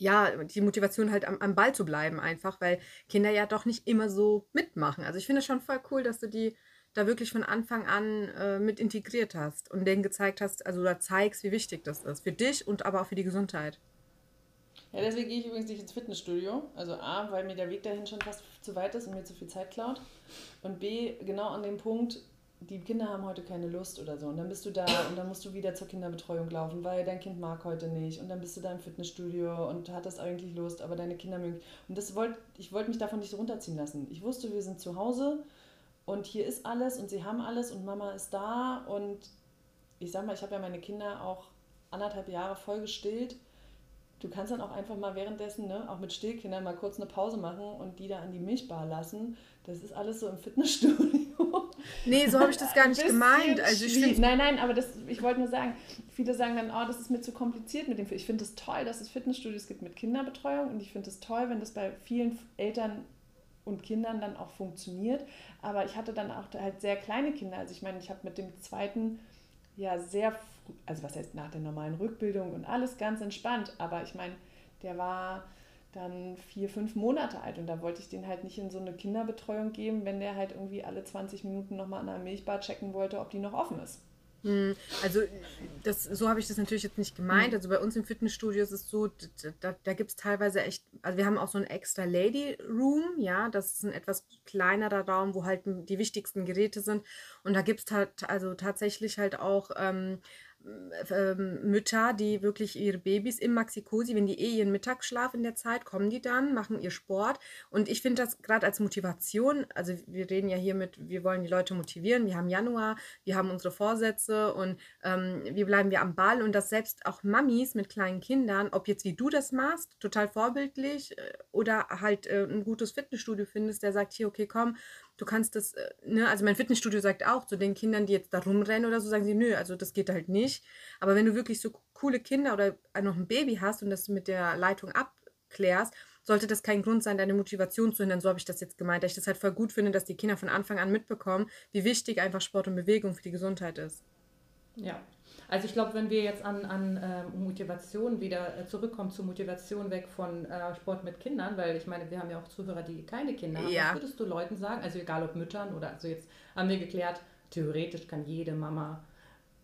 ja, die Motivation halt am, am Ball zu bleiben einfach, weil Kinder ja doch nicht immer so mitmachen. Also ich finde es schon voll cool, dass du die da wirklich von Anfang an äh, mit integriert hast und denen gezeigt hast, also da zeigst, wie wichtig das ist. Für dich und aber auch für die Gesundheit. Ja, deswegen gehe ich übrigens nicht ins Fitnessstudio. Also A, weil mir der Weg dahin schon fast zu weit ist und mir zu viel Zeit klaut. Und B, genau an dem Punkt, die Kinder haben heute keine Lust oder so. Und dann bist du da und dann musst du wieder zur Kinderbetreuung laufen, weil dein Kind mag heute nicht. Und dann bist du da im Fitnessstudio und hattest eigentlich Lust, aber deine Kinder mögen. Und das wollt, ich wollte mich davon nicht so runterziehen lassen. Ich wusste, wir sind zu Hause und hier ist alles und sie haben alles und Mama ist da und ich sag mal, ich habe ja meine Kinder auch anderthalb Jahre voll gestillt. Du kannst dann auch einfach mal währenddessen, ne, auch mit Stillkindern, mal kurz eine Pause machen und die da an die Milchbar lassen. Das ist alles so im Fitnessstudio. Nee, so habe ich das gar nicht gemeint. Also ich nein, nein, aber das, ich wollte nur sagen, viele sagen dann, oh, das ist mir zu kompliziert mit dem. Ich finde es toll, dass es Fitnessstudios gibt mit Kinderbetreuung und ich finde es toll, wenn das bei vielen Eltern und Kindern dann auch funktioniert. Aber ich hatte dann auch halt sehr kleine Kinder. Also ich meine, ich habe mit dem zweiten ja sehr, also was heißt nach der normalen Rückbildung und alles ganz entspannt. Aber ich meine, der war dann vier, fünf Monate alt und da wollte ich den halt nicht in so eine Kinderbetreuung geben, wenn der halt irgendwie alle 20 Minuten nochmal an einer Milchbar checken wollte, ob die noch offen ist. Hm, also das, so habe ich das natürlich jetzt nicht gemeint. Hm. Also bei uns im Fitnessstudio ist es so, da, da gibt es teilweise echt, also wir haben auch so ein extra Lady Room, ja, das ist ein etwas kleinerer Raum, wo halt die wichtigsten Geräte sind. Und da gibt es halt also tatsächlich halt auch ähm, ähm, Mütter, die wirklich ihre Babys im Maxi-Cosi, wenn die eh ihren Mittagsschlaf in der Zeit, kommen die dann, machen ihr Sport. Und ich finde das gerade als Motivation, also wir reden ja hier mit, wir wollen die Leute motivieren, wir haben Januar, wir haben unsere Vorsätze und ähm, wie bleiben wir am Ball und dass selbst auch Mamis mit kleinen Kindern, ob jetzt wie du das machst, total vorbildlich äh, oder halt äh, ein gutes Fitnessstudio findest, der sagt, hier, okay, komm, du kannst das, äh, ne, also mein Fitnessstudio sagt auch zu den Kindern, die jetzt da rumrennen oder so, sagen sie, nö, also das geht halt nicht. Aber wenn du wirklich so coole Kinder oder noch ein Baby hast und das mit der Leitung abklärst, sollte das kein Grund sein, deine Motivation zu hindern. So habe ich das jetzt gemeint, dass ich das halt voll gut finde, dass die Kinder von Anfang an mitbekommen, wie wichtig einfach Sport und Bewegung für die Gesundheit ist. Ja, also ich glaube, wenn wir jetzt an, an äh, Motivation wieder äh, zurückkommen zur Motivation weg von äh, Sport mit Kindern, weil ich meine, wir haben ja auch Zuhörer, die keine Kinder haben. Ja. Was würdest du Leuten sagen? Also egal ob Müttern oder also jetzt haben wir geklärt, theoretisch kann jede Mama,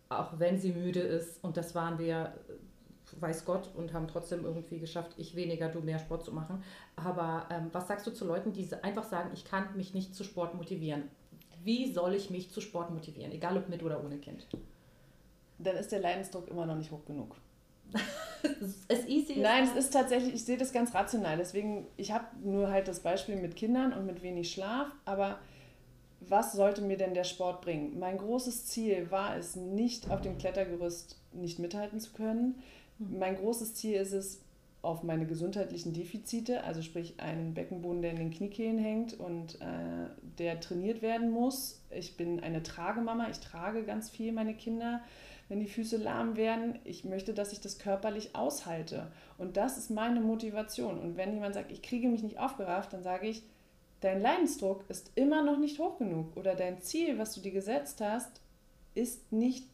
auch wenn sie müde ist, und das waren wir, äh, weiß Gott, und haben trotzdem irgendwie geschafft, ich weniger, du mehr Sport zu machen. Aber ähm, was sagst du zu Leuten, die einfach sagen, ich kann mich nicht zu Sport motivieren? Wie soll ich mich zu Sport motivieren, egal ob mit oder ohne Kind? Dann ist der Leidensdruck immer noch nicht hoch genug. es easy Nein, es ist tatsächlich, ich sehe das ganz rational. Deswegen, ich habe nur halt das Beispiel mit Kindern und mit wenig Schlaf, aber was sollte mir denn der Sport bringen? Mein großes Ziel war es, nicht auf dem Klettergerüst nicht mithalten zu können. Hm. Mein großes Ziel ist es, auf meine gesundheitlichen Defizite, also sprich einen Beckenboden, der in den Kniekehlen hängt und äh, der trainiert werden muss. Ich bin eine Tragemama, ich trage ganz viel meine Kinder wenn die Füße lahm werden. Ich möchte, dass ich das körperlich aushalte. Und das ist meine Motivation. Und wenn jemand sagt, ich kriege mich nicht aufgerafft, dann sage ich, dein Leidensdruck ist immer noch nicht hoch genug. Oder dein Ziel, was du dir gesetzt hast, ist nicht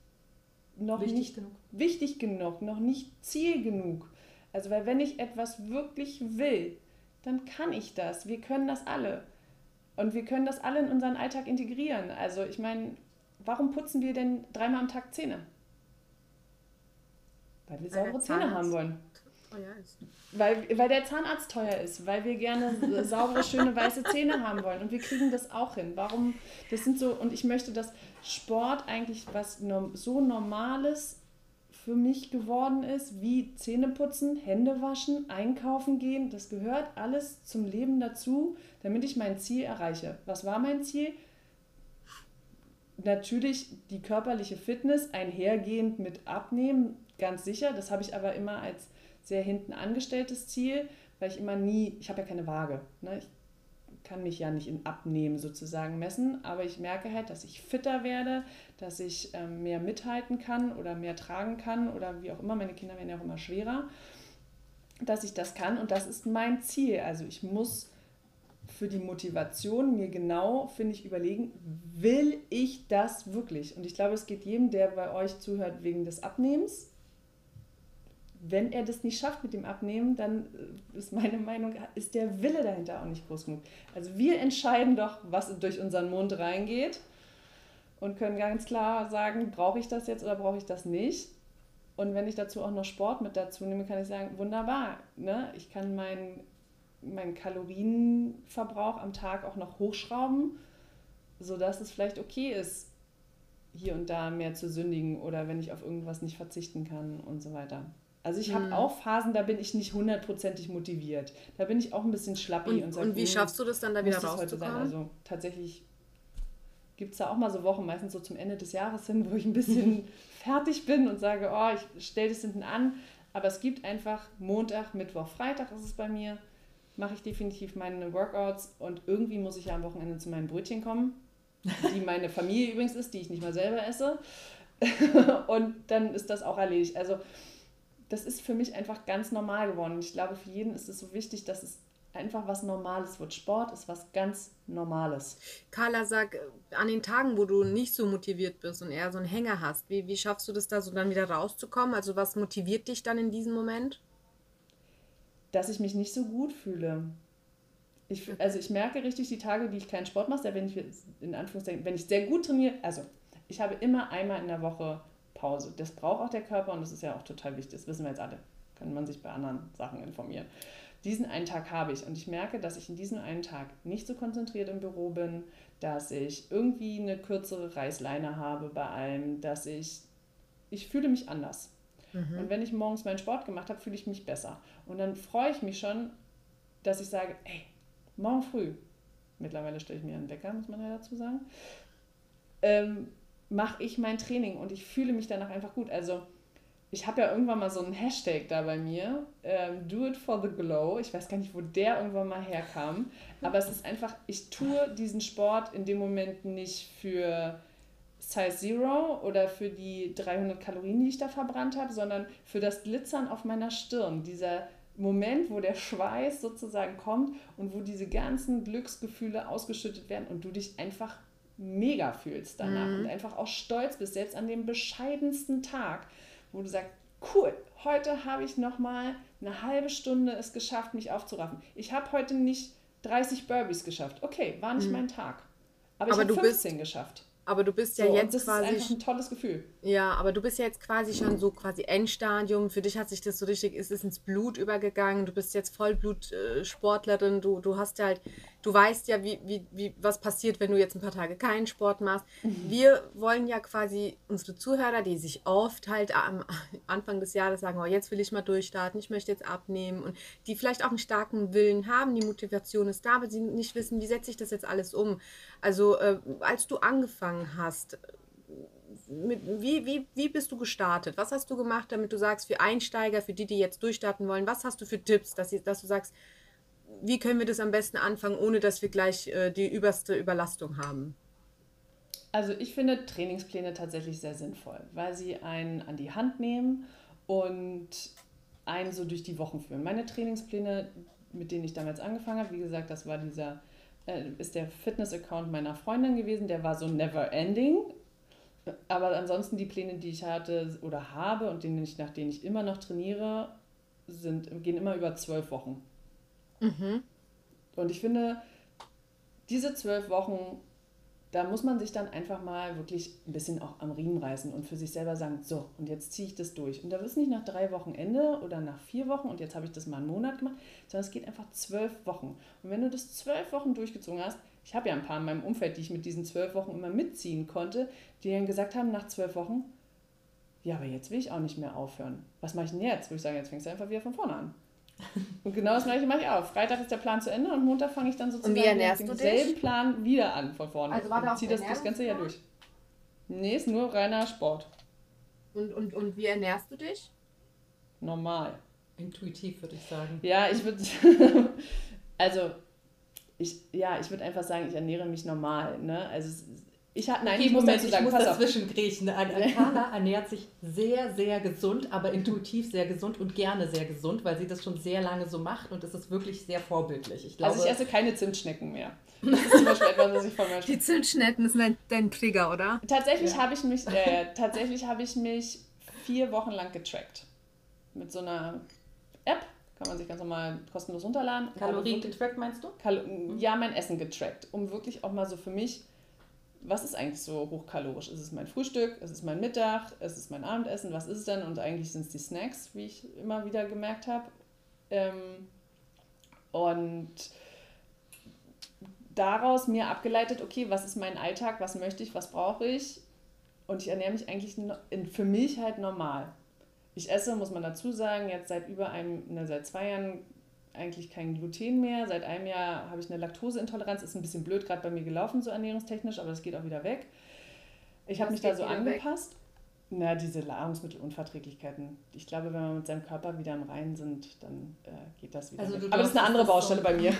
noch wichtig nicht genug. wichtig genug, noch nicht Ziel genug. Also, weil wenn ich etwas wirklich will, dann kann ich das. Wir können das alle. Und wir können das alle in unseren Alltag integrieren. Also, ich meine, warum putzen wir denn dreimal am Tag Zähne? Weil wir saubere Zähne haben wollen. Teuer ist. Weil, weil der Zahnarzt teuer ist, weil wir gerne saubere, schöne, weiße Zähne haben wollen. Und wir kriegen das auch hin. Warum? Das sind so, und ich möchte, dass Sport eigentlich was so Normales für mich geworden ist, wie Zähne putzen, Hände waschen, einkaufen gehen. Das gehört alles zum Leben dazu, damit ich mein Ziel erreiche. Was war mein Ziel? Natürlich die körperliche Fitness einhergehend mit Abnehmen, ganz sicher. Das habe ich aber immer als sehr hinten angestelltes Ziel, weil ich immer nie, ich habe ja keine Waage. Ne? Ich kann mich ja nicht in Abnehmen sozusagen messen, aber ich merke halt, dass ich fitter werde, dass ich ähm, mehr mithalten kann oder mehr tragen kann oder wie auch immer. Meine Kinder werden ja auch immer schwerer, dass ich das kann und das ist mein Ziel. Also ich muss für die Motivation mir genau, finde ich, überlegen, will ich das wirklich? Und ich glaube, es geht jedem, der bei euch zuhört, wegen des Abnehmens wenn er das nicht schafft mit dem Abnehmen, dann äh, ist meine Meinung, ist der Wille dahinter auch nicht groß genug. Also wir entscheiden doch, was durch unseren Mund reingeht und können ganz klar sagen, brauche ich das jetzt oder brauche ich das nicht. Und wenn ich dazu auch noch Sport mit dazu nehme, kann ich sagen, wunderbar, ne? ich kann meinen mein Kalorienverbrauch am Tag auch noch hochschrauben, sodass es vielleicht okay ist, hier und da mehr zu sündigen oder wenn ich auf irgendwas nicht verzichten kann und so weiter. Also ich habe mhm. auch Phasen, da bin ich nicht hundertprozentig motiviert. Da bin ich auch ein bisschen schlappi und, und, sag, und wie hm, schaffst du das dann da wieder rauszukommen? Also tatsächlich gibt es da auch mal so Wochen, meistens so zum Ende des Jahres hin, wo ich ein bisschen fertig bin und sage, oh, ich stelle das hinten an. Aber es gibt einfach Montag, Mittwoch, Freitag ist es bei mir, mache ich definitiv meine Workouts und irgendwie muss ich ja am Wochenende zu meinen Brötchen kommen, die meine Familie übrigens ist, die ich nicht mal selber esse. und dann ist das auch erledigt. Also das ist für mich einfach ganz normal geworden. Ich glaube, für jeden ist es so wichtig, dass es einfach was Normales wird. Sport ist was ganz Normales. Carla, sag, an den Tagen, wo du nicht so motiviert bist und eher so einen Hänger hast, wie, wie schaffst du das da so dann wieder rauszukommen? Also was motiviert dich dann in diesem Moment? Dass ich mich nicht so gut fühle. Ich, also ich merke richtig die Tage, die ich keinen Sport mache, wenn ich in Anführungszeichen, wenn ich sehr gut trainiere, also ich habe immer einmal in der Woche Pause. Das braucht auch der Körper und das ist ja auch total wichtig. Das wissen wir jetzt alle. Kann man sich bei anderen Sachen informieren. Diesen einen Tag habe ich und ich merke, dass ich in diesem einen Tag nicht so konzentriert im Büro bin, dass ich irgendwie eine kürzere Reißleine habe bei allem, dass ich, ich fühle mich anders. Mhm. Und wenn ich morgens meinen Sport gemacht habe, fühle ich mich besser. Und dann freue ich mich schon, dass ich sage, ey, morgen früh, mittlerweile stelle ich mir einen Wecker, muss man ja dazu sagen, ähm, mache ich mein Training und ich fühle mich danach einfach gut. Also ich habe ja irgendwann mal so einen Hashtag da bei mir, ähm, Do it for the glow. Ich weiß gar nicht, wo der irgendwann mal herkam, aber es ist einfach, ich tue diesen Sport in dem Moment nicht für Size Zero oder für die 300 Kalorien, die ich da verbrannt habe, sondern für das Glitzern auf meiner Stirn. Dieser Moment, wo der Schweiß sozusagen kommt und wo diese ganzen Glücksgefühle ausgeschüttet werden und du dich einfach mega fühlst danach mhm. und einfach auch stolz bist, selbst an dem bescheidensten Tag, wo du sagst, cool, heute habe ich nochmal eine halbe Stunde es geschafft, mich aufzuraffen. Ich habe heute nicht 30 Burpees geschafft. Okay, war nicht mhm. mein Tag. Aber, aber ich habe 15 bist, geschafft. Aber du bist ja so, jetzt das quasi. Das ist einfach ein tolles Gefühl. Ja, aber du bist ja jetzt quasi schon so quasi Endstadium. Für dich hat sich das so richtig, ist es ins Blut übergegangen. Du bist jetzt Vollblut-Sportlerin. Äh, du, du hast ja halt, du weißt ja, wie, wie, wie, was passiert, wenn du jetzt ein paar Tage keinen Sport machst. Mhm. Wir wollen ja quasi unsere Zuhörer, die sich oft halt am Anfang des Jahres sagen, oh, jetzt will ich mal durchstarten, ich möchte jetzt abnehmen und die vielleicht auch einen starken Willen haben, die Motivation ist da, aber sie nicht wissen, wie setze ich das jetzt alles um. Also äh, als du angefangen hast, mit, wie, wie, wie bist du gestartet? Was hast du gemacht, damit du sagst, für Einsteiger, für die, die jetzt durchstarten wollen, was hast du für Tipps, dass, dass du sagst, wie können wir das am besten anfangen, ohne dass wir gleich äh, die überste Überlastung haben? Also ich finde Trainingspläne tatsächlich sehr sinnvoll, weil sie einen an die Hand nehmen und einen so durch die Wochen führen. Meine Trainingspläne, mit denen ich damals angefangen habe, wie gesagt, das war dieser ist der Fitness-Account meiner Freundin gewesen. Der war so never ending. Aber ansonsten die Pläne, die ich hatte oder habe und denen ich, nach denen ich immer noch trainiere, sind, gehen immer über zwölf Wochen. Mhm. Und ich finde, diese zwölf Wochen, da muss man sich dann einfach mal wirklich ein bisschen auch am Riemen reißen und für sich selber sagen, so, und jetzt ziehe ich das durch. Und da ist nicht nach drei Wochen Ende oder nach vier Wochen und jetzt habe ich das mal einen Monat gemacht, sondern es geht einfach zwölf Wochen. Und wenn du das zwölf Wochen durchgezogen hast, ich habe ja ein paar in meinem Umfeld, die ich mit diesen zwölf Wochen immer mitziehen konnte, die dann gesagt haben, nach zwölf Wochen, ja, aber jetzt will ich auch nicht mehr aufhören. Was mache ich denn jetzt? Würde ich sagen, jetzt fängst du einfach wieder von vorne an. Und genau das gleiche mache ich auch. Freitag ist der Plan zu Ende und Montag fange ich dann sozusagen mit demselben Plan wieder an von vorne. Also war da auch ziehe das das ganze Jahr durch. Nee, ist nur reiner Sport. Und, und, und wie ernährst du dich? Normal. Intuitiv würde ich sagen. Ja, ich würde. also, ich, ja, ich würde einfach sagen, ich ernähre mich normal. Ne? Also, ich hatte, nein, okay, ich muss Moment, sagen, ich muss dazwischen griechen. Carla ernährt sich sehr, sehr gesund, aber intuitiv sehr gesund und gerne sehr gesund, weil sie das schon sehr lange so macht und es ist wirklich sehr vorbildlich. Ich glaube, also ich esse keine Zimtschnecken mehr. Das ist zum Beispiel etwas, was ich von mir Die Zimtschnecken sind dein, dein Trigger, oder? Tatsächlich ja. habe ich mich, äh, tatsächlich habe ich mich vier Wochen lang getrackt. Mit so einer App, kann man sich ganz normal kostenlos runterladen. Kalorien getrackt meinst du? Kal ja, mein Essen getrackt, um wirklich auch mal so für mich was ist eigentlich so hochkalorisch? Ist es mein Frühstück? Ist es mein Mittag? Ist es mein Abendessen? Was ist es denn? Und eigentlich sind es die Snacks, wie ich immer wieder gemerkt habe. Ähm, und daraus mir abgeleitet, okay, was ist mein Alltag? Was möchte ich? Was brauche ich? Und ich ernähre mich eigentlich für mich halt normal. Ich esse, muss man dazu sagen, jetzt seit über einem, ne, seit zwei Jahren eigentlich kein Gluten mehr. Seit einem Jahr habe ich eine Laktoseintoleranz. Ist ein bisschen blöd gerade bei mir gelaufen, so ernährungstechnisch, aber das geht auch wieder weg. Ich habe mich da so angepasst. Weg? Na, diese Nahrungsmittelunverträglichkeiten. Ich glaube, wenn wir mit seinem Körper wieder im Reinen sind, dann äh, geht das wieder. Also weg. Aber das ist eine andere Baustelle so bei mir.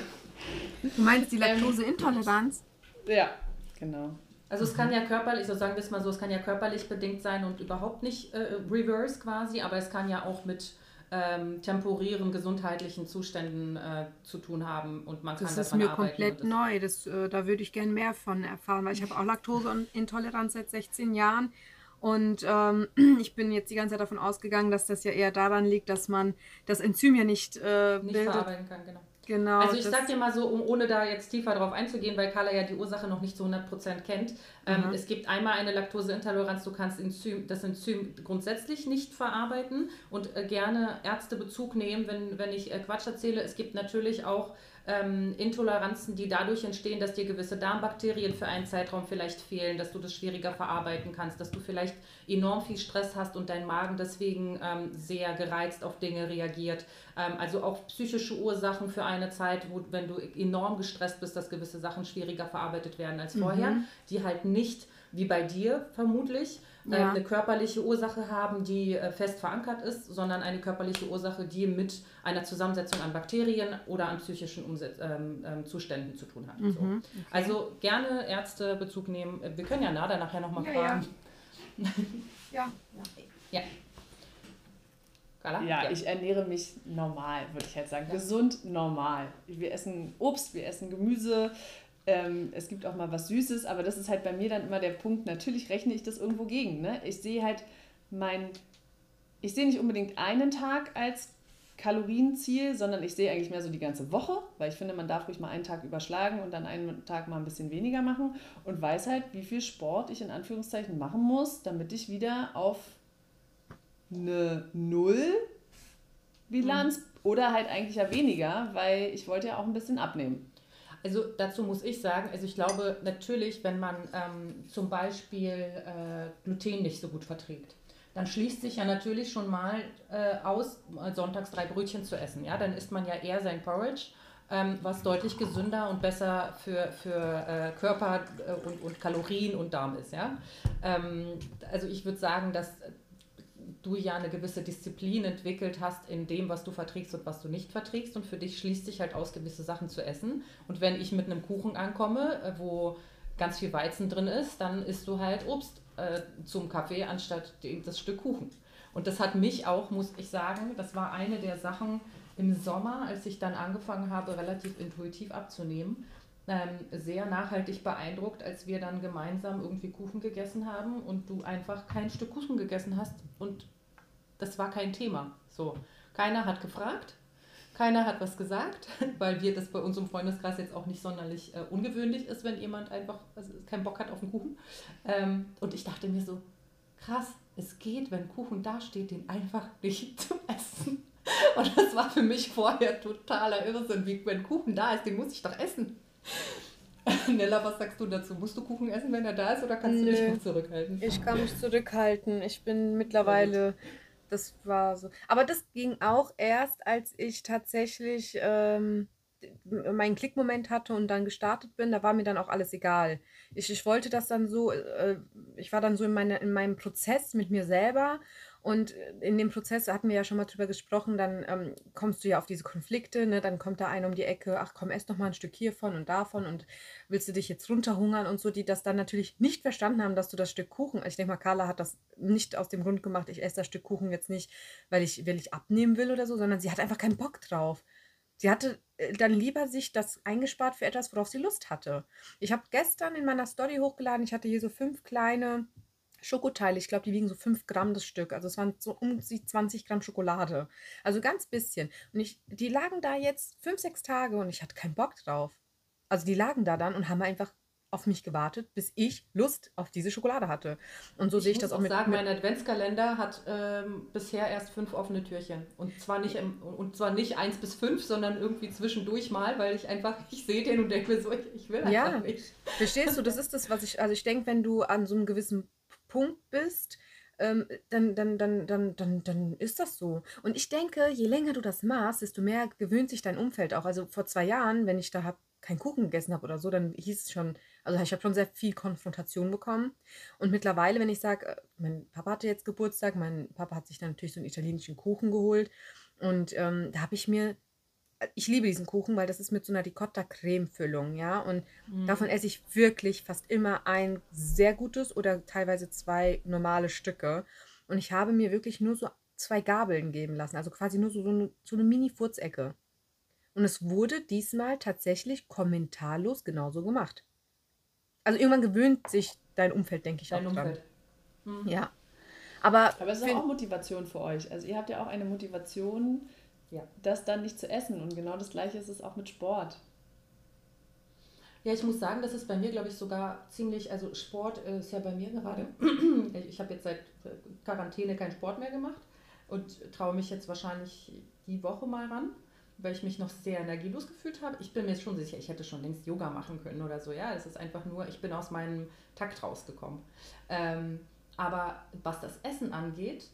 Du meinst die ähm, Laktoseintoleranz? ja, genau. Also es kann ja körperlich, so sagen wir es mal so, es kann ja körperlich bedingt sein und überhaupt nicht äh, reverse quasi, aber es kann ja auch mit ähm, temporären gesundheitlichen Zuständen äh, zu tun haben und man kann das ist mir komplett neu. Das, äh, da würde ich gerne mehr von erfahren, weil ich habe auch Laktoseintoleranz seit 16 Jahren und ähm, ich bin jetzt die ganze Zeit davon ausgegangen, dass das ja eher daran liegt, dass man das Enzym ja nicht, äh, nicht bildet. verarbeiten kann. Genau. Genau. Also ich sag dir mal so, um, ohne da jetzt tiefer drauf einzugehen, weil Carla ja die Ursache noch nicht zu 100% kennt. Ähm, mhm. Es gibt einmal eine Laktoseintoleranz, du kannst Enzym, das Enzym grundsätzlich nicht verarbeiten und äh, gerne Ärzte Bezug nehmen, wenn, wenn ich äh, Quatsch erzähle. Es gibt natürlich auch ähm, Intoleranzen, die dadurch entstehen, dass dir gewisse Darmbakterien für einen Zeitraum vielleicht fehlen, dass du das schwieriger verarbeiten kannst, dass du vielleicht enorm viel Stress hast und dein Magen deswegen ähm, sehr gereizt auf Dinge reagiert. Ähm, also auch psychische Ursachen für eine Zeit, wo wenn du enorm gestresst bist, dass gewisse Sachen schwieriger verarbeitet werden als vorher, mhm. die halt nicht wie bei dir vermutlich ja. eine körperliche Ursache haben, die äh, fest verankert ist, sondern eine körperliche Ursache, die mit einer Zusammensetzung an Bakterien oder an psychischen Umset ähm, ähm, Zuständen zu tun hat. Mhm. So. Okay. Also gerne Ärzte Bezug nehmen. Wir können ja Nada nachher nochmal ja, fragen. Ja. ja. ja. Ja, ja, ich ernähre mich normal, würde ich halt sagen. Ja. Gesund, normal. Wir essen Obst, wir essen Gemüse, ähm, es gibt auch mal was Süßes, aber das ist halt bei mir dann immer der Punkt. Natürlich rechne ich das irgendwo gegen. Ne? Ich sehe halt mein, ich sehe nicht unbedingt einen Tag als Kalorienziel, sondern ich sehe eigentlich mehr so die ganze Woche, weil ich finde, man darf ruhig mal einen Tag überschlagen und dann einen Tag mal ein bisschen weniger machen und weiß halt, wie viel Sport ich in Anführungszeichen machen muss, damit ich wieder auf eine Null-Bilanz mhm. oder halt eigentlich ja weniger, weil ich wollte ja auch ein bisschen abnehmen. Also dazu muss ich sagen, also ich glaube natürlich, wenn man ähm, zum Beispiel äh, Gluten nicht so gut verträgt, dann schließt sich ja natürlich schon mal äh, aus, sonntags drei Brötchen zu essen. Ja, dann isst man ja eher sein Porridge, ähm, was deutlich gesünder und besser für, für äh, Körper äh, und, und Kalorien und Darm ist. Ja, ähm, also ich würde sagen, dass du ja eine gewisse Disziplin entwickelt hast in dem, was du verträgst und was du nicht verträgst. Und für dich schließt sich halt aus, gewisse Sachen zu essen. Und wenn ich mit einem Kuchen ankomme, äh, wo ganz viel Weizen drin ist, dann isst du halt Obst äh, zum Kaffee anstatt das Stück Kuchen. Und das hat mich auch, muss ich sagen, das war eine der Sachen im Sommer, als ich dann angefangen habe, relativ intuitiv abzunehmen, ähm, sehr nachhaltig beeindruckt, als wir dann gemeinsam irgendwie Kuchen gegessen haben und du einfach kein Stück Kuchen gegessen hast und das war kein Thema. So. Keiner hat gefragt. Keiner hat was gesagt, weil wir das bei uns im Freundeskreis jetzt auch nicht sonderlich äh, ungewöhnlich ist, wenn jemand einfach also keinen Bock hat auf einen Kuchen. Ähm, und ich dachte mir so, krass, es geht, wenn Kuchen dasteht, den einfach nicht zu essen. Und das war für mich vorher totaler Irrsinn, wie wenn Kuchen da ist, den muss ich doch essen. Nella, was sagst du dazu? Musst du Kuchen essen, wenn er da ist, oder kannst du dich zurückhalten? Ich kann mich zurückhalten. Ich bin mittlerweile das war so. Aber das ging auch erst, als ich tatsächlich ähm, meinen Klickmoment hatte und dann gestartet bin. Da war mir dann auch alles egal. Ich, ich wollte das dann so, äh, ich war dann so in, meine, in meinem Prozess mit mir selber und in dem Prozess hatten wir ja schon mal drüber gesprochen, dann ähm, kommst du ja auf diese Konflikte, ne? dann kommt da einer um die Ecke, ach komm, ess doch mal ein Stück hiervon und davon und willst du dich jetzt runterhungern und so, die das dann natürlich nicht verstanden haben, dass du das Stück Kuchen, ich denke mal, Carla hat das nicht aus dem Grund gemacht, ich esse das Stück Kuchen jetzt nicht, weil ich, weil ich abnehmen will oder so, sondern sie hat einfach keinen Bock drauf. Sie hatte äh, dann lieber sich das eingespart für etwas, worauf sie Lust hatte. Ich habe gestern in meiner Story hochgeladen, ich hatte hier so fünf kleine Schokoteile, ich glaube, die wiegen so 5 Gramm das Stück. Also es waren so um die 20 Gramm Schokolade. Also ganz bisschen. Und ich, die lagen da jetzt 5, 6 Tage und ich hatte keinen Bock drauf. Also die lagen da dann und haben einfach auf mich gewartet, bis ich Lust auf diese Schokolade hatte. Und so ich sehe ich das auch mit. Ich sagen, mein Adventskalender hat ähm, bisher erst fünf offene Türchen. Und zwar nicht im, und zwar nicht eins bis fünf, sondern irgendwie zwischendurch mal, weil ich einfach, ich sehe den und denke mir so, ich, ich will einfach ja. nicht. Verstehst du, das ist das, was ich, also ich denke, wenn du an so einem gewissen Punkt bist, ähm, dann, dann, dann, dann, dann, dann ist das so. Und ich denke, je länger du das machst, desto mehr gewöhnt sich dein Umfeld auch. Also vor zwei Jahren, wenn ich da hab, keinen Kuchen gegessen habe oder so, dann hieß es schon, also ich habe schon sehr viel Konfrontation bekommen. Und mittlerweile, wenn ich sage, äh, mein Papa hatte jetzt Geburtstag, mein Papa hat sich dann natürlich so einen italienischen Kuchen geholt. Und ähm, da habe ich mir ich liebe diesen Kuchen, weil das ist mit so einer Ricotta-Creme-Füllung, ja. Und mhm. davon esse ich wirklich fast immer ein sehr gutes oder teilweise zwei normale Stücke. Und ich habe mir wirklich nur so zwei Gabeln geben lassen, also quasi nur so, so eine, so eine Mini-Furzecke. Und es wurde diesmal tatsächlich kommentarlos genauso gemacht. Also irgendwann gewöhnt sich dein Umfeld, denke ich, dein auch Umfeld. dran. Mhm. Ja. Aber, Aber es ist auch Motivation für euch. Also ihr habt ja auch eine Motivation, ja. das dann nicht zu essen. Und genau das gleiche ist es auch mit Sport. Ja, ich muss sagen, das ist bei mir, glaube ich, sogar ziemlich, also Sport ist ja bei mir gerade. Ich habe jetzt seit Quarantäne keinen Sport mehr gemacht und traue mich jetzt wahrscheinlich die Woche mal ran, weil ich mich noch sehr energielos gefühlt habe. Ich bin mir jetzt schon sicher, ich hätte schon längst Yoga machen können oder so. Ja, es ist einfach nur, ich bin aus meinem Takt rausgekommen. Ähm, aber was das Essen angeht,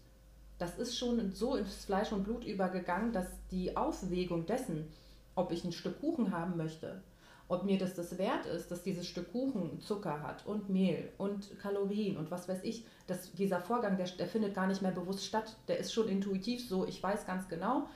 das ist schon so ins Fleisch und Blut übergegangen, dass die Aufwägung dessen, ob ich ein Stück Kuchen haben möchte, ob mir das das wert ist, dass dieses Stück Kuchen Zucker hat und Mehl und Kalorien und was weiß ich, dass dieser Vorgang, der, der findet gar nicht mehr bewusst statt. Der ist schon intuitiv so, ich weiß ganz genau,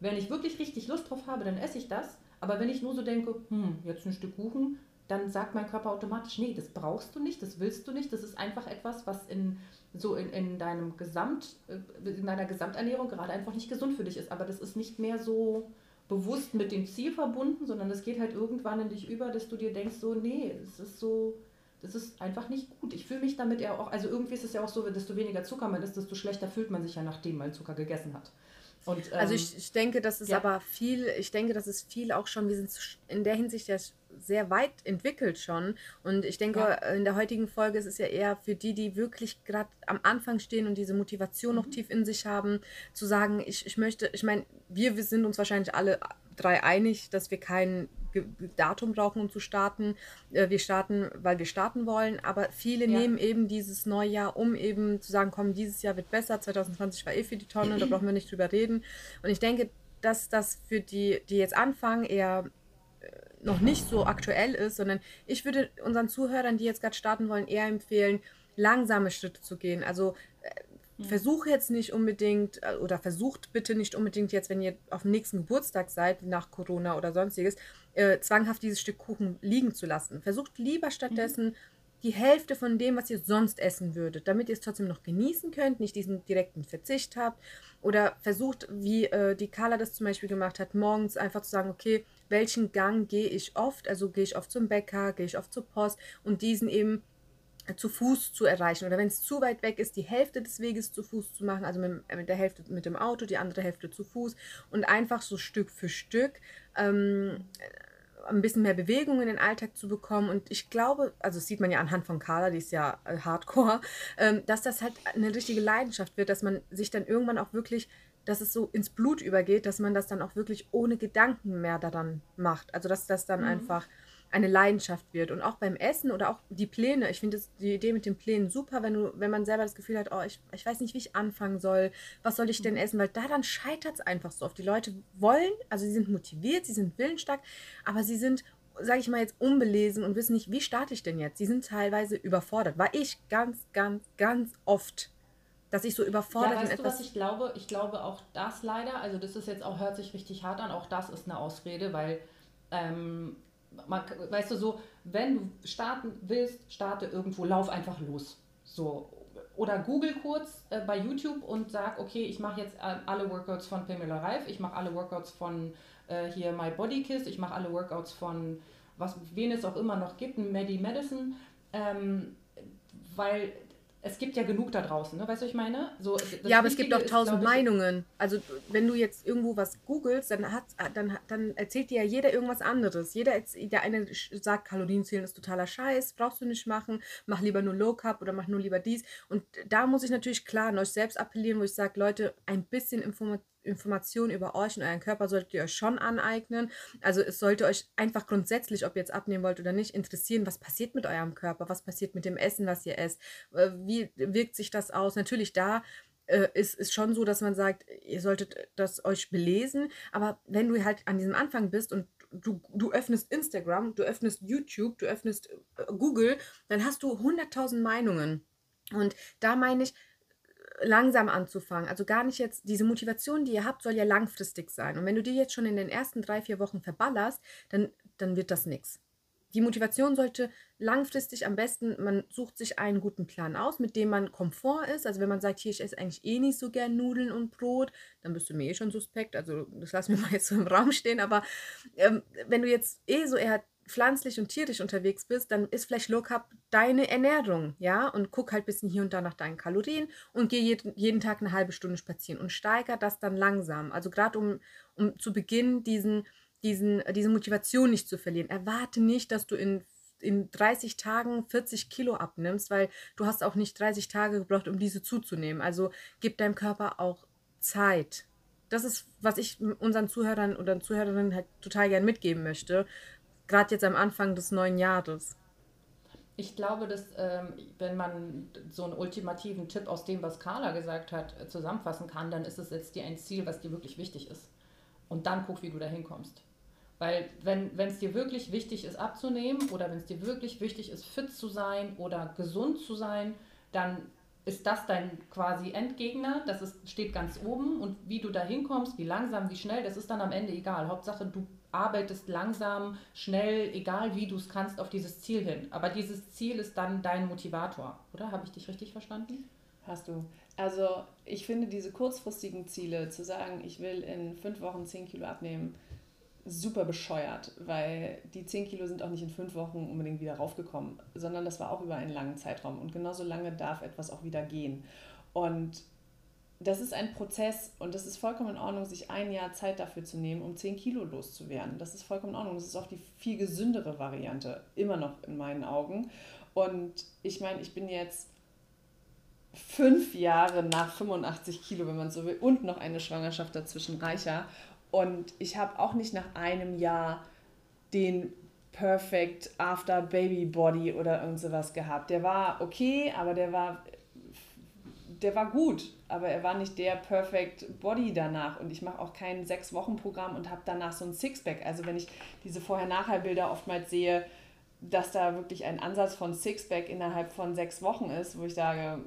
wenn ich wirklich richtig Lust drauf habe, dann esse ich das. Aber wenn ich nur so denke, hm, jetzt ein Stück Kuchen, dann sagt mein Körper automatisch, nee, das brauchst du nicht, das willst du nicht. Das ist einfach etwas, was in so in, in deinem Gesamt, äh, in deiner Gesamternährung gerade einfach nicht gesund für dich ist. Aber das ist nicht mehr so bewusst mit dem Ziel verbunden, sondern es geht halt irgendwann in dich über, dass du dir denkst, so, nee, das ist so, das ist einfach nicht gut. Ich fühle mich damit ja auch, also irgendwie ist es ja auch so, desto weniger Zucker man isst, desto schlechter fühlt man sich ja, nachdem man Zucker gegessen hat. Und, also ähm, also ich, ich denke, das ist ja. aber viel, ich denke, das ist viel auch schon, wir sind in der Hinsicht ja sehr weit entwickelt schon. Und ich denke, ja. in der heutigen Folge ist es ja eher für die, die wirklich gerade am Anfang stehen und diese Motivation mhm. noch tief in sich haben, zu sagen, ich, ich möchte, ich meine, wir, wir sind uns wahrscheinlich alle drei einig, dass wir kein Datum brauchen, um zu starten. Äh, wir starten, weil wir starten wollen, aber viele ja. nehmen eben dieses Neujahr, um eben zu sagen, komm, dieses Jahr wird besser, 2020 war eh für die Tonne, da brauchen wir nicht drüber reden. Und ich denke, dass das für die, die jetzt anfangen, eher noch nicht so aktuell ist, sondern ich würde unseren Zuhörern, die jetzt gerade starten wollen, eher empfehlen, langsame Schritte zu gehen. Also äh, versuche jetzt nicht unbedingt äh, oder versucht bitte nicht unbedingt jetzt, wenn ihr auf dem nächsten Geburtstag seid, nach Corona oder sonstiges, äh, zwanghaft dieses Stück Kuchen liegen zu lassen. Versucht lieber stattdessen mhm. die Hälfte von dem, was ihr sonst essen würdet, damit ihr es trotzdem noch genießen könnt, nicht diesen direkten Verzicht habt. Oder versucht, wie äh, die Carla das zum Beispiel gemacht hat, morgens einfach zu sagen, okay, welchen Gang gehe ich oft, also gehe ich oft zum Bäcker, gehe ich oft zur Post und diesen eben zu Fuß zu erreichen oder wenn es zu weit weg ist, die Hälfte des Weges zu Fuß zu machen, also mit, mit der Hälfte mit dem Auto, die andere Hälfte zu Fuß und einfach so Stück für Stück ähm, ein bisschen mehr Bewegung in den Alltag zu bekommen. Und ich glaube, also das sieht man ja anhand von Carla, die ist ja äh, hardcore, ähm, dass das halt eine richtige Leidenschaft wird, dass man sich dann irgendwann auch wirklich, dass es so ins Blut übergeht, dass man das dann auch wirklich ohne Gedanken mehr daran macht. Also dass das dann mhm. einfach eine Leidenschaft wird. Und auch beim Essen oder auch die Pläne. Ich finde die Idee mit den Plänen super, wenn du, wenn man selber das Gefühl hat, oh, ich, ich weiß nicht, wie ich anfangen soll, was soll ich denn mhm. essen, weil da dann scheitert es einfach so oft. Die Leute wollen, also sie sind motiviert, sie sind willensstark, aber sie sind sage ich mal jetzt, unbelesen und wissen nicht, wie starte ich denn jetzt? Sie sind teilweise überfordert. War ich ganz, ganz, ganz oft, dass ich so überfordert ja, weißt. Du, was ich glaube? Ich glaube auch das leider, also das ist jetzt auch, hört sich richtig hart an, auch das ist eine Ausrede, weil ähm, man, weißt du, so, wenn du starten willst, starte irgendwo, lauf einfach los. So. Oder google kurz äh, bei YouTube und sag, okay, ich mache jetzt äh, alle Workouts von Pamela Reif, ich mache alle Workouts von äh, hier My Body Kiss, ich mache alle Workouts von was, wen es auch immer noch gibt, Medi Medicine. Ähm, weil es gibt ja genug da draußen, ne? weißt du, was ich meine? So, ja, aber es gibt auch tausend Meinungen. Also wenn du jetzt irgendwo was googelst, dann, hat, dann, dann erzählt dir ja jeder irgendwas anderes. Jeder, der eine sagt, Kalorien zählen ist totaler Scheiß, brauchst du nicht machen, mach lieber nur Low Carb oder mach nur lieber dies. Und da muss ich natürlich klar an euch selbst appellieren, wo ich sage, Leute, ein bisschen Information Informationen über euch und euren Körper solltet ihr euch schon aneignen. Also es sollte euch einfach grundsätzlich, ob ihr jetzt abnehmen wollt oder nicht, interessieren, was passiert mit eurem Körper, was passiert mit dem Essen, was ihr esst, äh, wie wirkt sich das aus. Natürlich da äh, ist, ist schon so, dass man sagt, ihr solltet das euch belesen, aber wenn du halt an diesem Anfang bist und du, du öffnest Instagram, du öffnest YouTube, du öffnest äh, Google, dann hast du 100.000 Meinungen. Und da meine ich, langsam anzufangen. Also gar nicht jetzt, diese Motivation, die ihr habt, soll ja langfristig sein. Und wenn du die jetzt schon in den ersten drei, vier Wochen verballerst, dann, dann wird das nichts. Die Motivation sollte langfristig am besten, man sucht sich einen guten Plan aus, mit dem man Komfort ist. Also wenn man sagt, hier, ich esse eigentlich eh nicht so gern Nudeln und Brot, dann bist du mir eh schon suspekt. Also das lassen wir mal jetzt so im Raum stehen. Aber ähm, wenn du jetzt eh so eher pflanzlich und tierisch unterwegs bist, dann ist vielleicht Low Carb deine Ernährung, ja? Und guck halt ein bisschen hier und da nach deinen Kalorien und geh jeden, Tag eine halbe Stunde spazieren und steiger das dann langsam. Also gerade um, um zu Beginn diesen, diesen, diese Motivation nicht zu verlieren. Erwarte nicht, dass du in in 30 Tagen 40 Kilo abnimmst, weil du hast auch nicht 30 Tage gebraucht, um diese zuzunehmen. Also gib deinem Körper auch Zeit. Das ist, was ich unseren Zuhörern oder Zuhörerinnen halt total gern mitgeben möchte, gerade jetzt am Anfang des neuen Jahres? Ich glaube, dass ähm, wenn man so einen ultimativen Tipp aus dem, was Carla gesagt hat, äh, zusammenfassen kann, dann ist es jetzt dir ein Ziel, was dir wirklich wichtig ist. Und dann guck, wie du da hinkommst. Weil wenn es dir wirklich wichtig ist, abzunehmen oder wenn es dir wirklich wichtig ist, fit zu sein oder gesund zu sein, dann ist das dein quasi Endgegner. Das ist, steht ganz oben. Und wie du da hinkommst, wie langsam, wie schnell, das ist dann am Ende egal. Hauptsache, du arbeitest langsam, schnell, egal wie du es kannst, auf dieses Ziel hin. Aber dieses Ziel ist dann dein Motivator, oder? Habe ich dich richtig verstanden? Hast du. Also ich finde diese kurzfristigen Ziele, zu sagen, ich will in fünf Wochen zehn Kilo abnehmen, super bescheuert, weil die 10 Kilo sind auch nicht in fünf Wochen unbedingt wieder raufgekommen, sondern das war auch über einen langen Zeitraum. Und genauso lange darf etwas auch wieder gehen. Und das ist ein Prozess und das ist vollkommen in Ordnung, sich ein Jahr Zeit dafür zu nehmen, um 10 Kilo loszuwerden. Das ist vollkommen in Ordnung. Das ist auch die viel gesündere Variante, immer noch in meinen Augen. Und ich meine, ich bin jetzt fünf Jahre nach 85 Kilo, wenn man so will, und noch eine Schwangerschaft dazwischen reicher. Und ich habe auch nicht nach einem Jahr den Perfect After Baby Body oder irgend sowas gehabt. Der war okay, aber der war der war gut, aber er war nicht der Perfect Body danach. Und ich mache auch kein Sechs-Wochen-Programm und habe danach so ein Sixpack. Also wenn ich diese Vorher-Nachher-Bilder oftmals sehe, dass da wirklich ein Ansatz von Sixpack innerhalb von sechs Wochen ist, wo ich sage,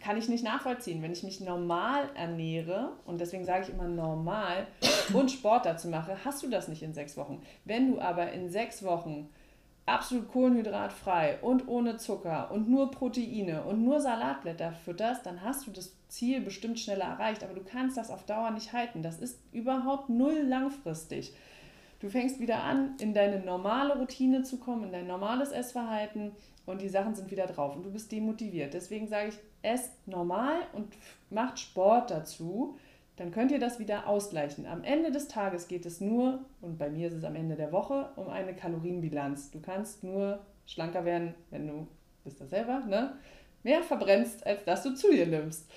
kann ich nicht nachvollziehen. Wenn ich mich normal ernähre, und deswegen sage ich immer normal, und Sport dazu mache, hast du das nicht in sechs Wochen. Wenn du aber in sechs Wochen absolut kohlenhydratfrei und ohne Zucker und nur Proteine und nur Salatblätter fütterst, dann hast du das Ziel bestimmt schneller erreicht, aber du kannst das auf Dauer nicht halten. Das ist überhaupt null langfristig. Du fängst wieder an, in deine normale Routine zu kommen, in dein normales Essverhalten und die Sachen sind wieder drauf und du bist demotiviert. Deswegen sage ich, esst normal und macht Sport dazu. Dann könnt ihr das wieder ausgleichen. Am Ende des Tages geht es nur, und bei mir ist es am Ende der Woche, um eine Kalorienbilanz. Du kannst nur schlanker werden, wenn du, bist das selber, ne? mehr verbrennst, als dass du zu dir nimmst.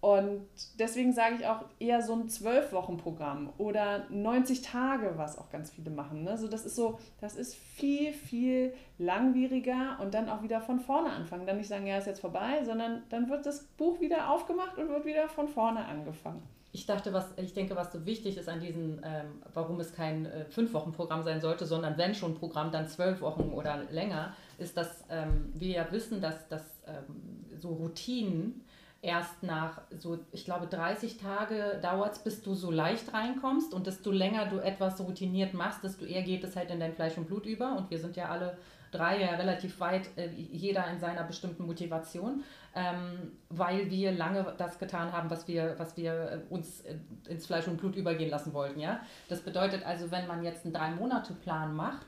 Und deswegen sage ich auch eher so ein Zwölf-Wochen-Programm oder 90 Tage, was auch ganz viele machen. Ne? So, das ist so, das ist viel, viel langwieriger und dann auch wieder von vorne anfangen. Dann nicht sagen, ja, ist jetzt vorbei, sondern dann wird das Buch wieder aufgemacht und wird wieder von vorne angefangen. Ich dachte, was, ich denke, was so wichtig ist an diesem, ähm, warum es kein äh, Fünf-Wochen-Programm sein sollte, sondern wenn schon Programm, dann zwölf Wochen oder länger, ist, dass ähm, wir ja wissen, dass, dass ähm, so Routinen erst nach so, ich glaube, 30 Tage dauert es, bis du so leicht reinkommst. Und desto länger du etwas routiniert machst, desto eher geht es halt in dein Fleisch und Blut über. Und wir sind ja alle drei ja relativ weit, äh, jeder in seiner bestimmten Motivation, ähm, weil wir lange das getan haben, was wir, was wir äh, uns äh, ins Fleisch und Blut übergehen lassen wollten. Ja? Das bedeutet also, wenn man jetzt einen Drei-Monate-Plan macht,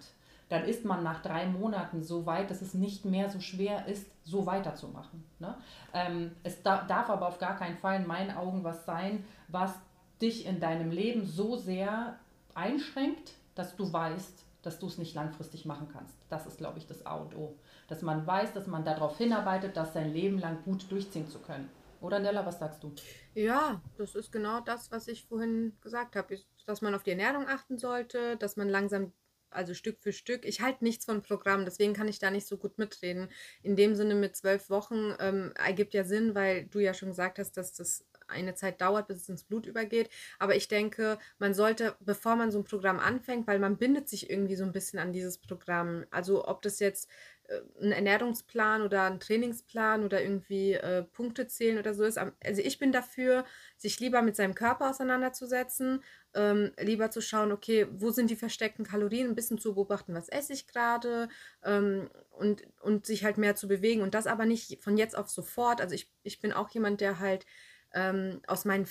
dann ist man nach drei Monaten so weit, dass es nicht mehr so schwer ist, so weiterzumachen. Ne? Ähm, es da, darf aber auf gar keinen Fall in meinen Augen was sein, was dich in deinem Leben so sehr einschränkt, dass du weißt, dass du es nicht langfristig machen kannst. Das ist, glaube ich, das A und O. Dass man weiß, dass man darauf hinarbeitet, das sein Leben lang gut durchziehen zu können. Oder Nella, was sagst du? Ja, das ist genau das, was ich vorhin gesagt habe, dass man auf die Ernährung achten sollte, dass man langsam also Stück für Stück. Ich halte nichts von Programm, deswegen kann ich da nicht so gut mitreden. In dem Sinne mit zwölf Wochen ähm, ergibt ja Sinn, weil du ja schon gesagt hast, dass das eine Zeit dauert, bis es ins Blut übergeht. Aber ich denke, man sollte, bevor man so ein Programm anfängt, weil man bindet sich irgendwie so ein bisschen an dieses Programm. Also ob das jetzt äh, ein Ernährungsplan oder ein Trainingsplan oder irgendwie äh, Punkte zählen oder so ist. Also ich bin dafür, sich lieber mit seinem Körper auseinanderzusetzen, ähm, lieber zu schauen, okay, wo sind die versteckten Kalorien, ein bisschen zu beobachten, was esse ich gerade ähm, und, und sich halt mehr zu bewegen und das aber nicht von jetzt auf sofort. Also ich, ich bin auch jemand, der halt ähm, aus meinen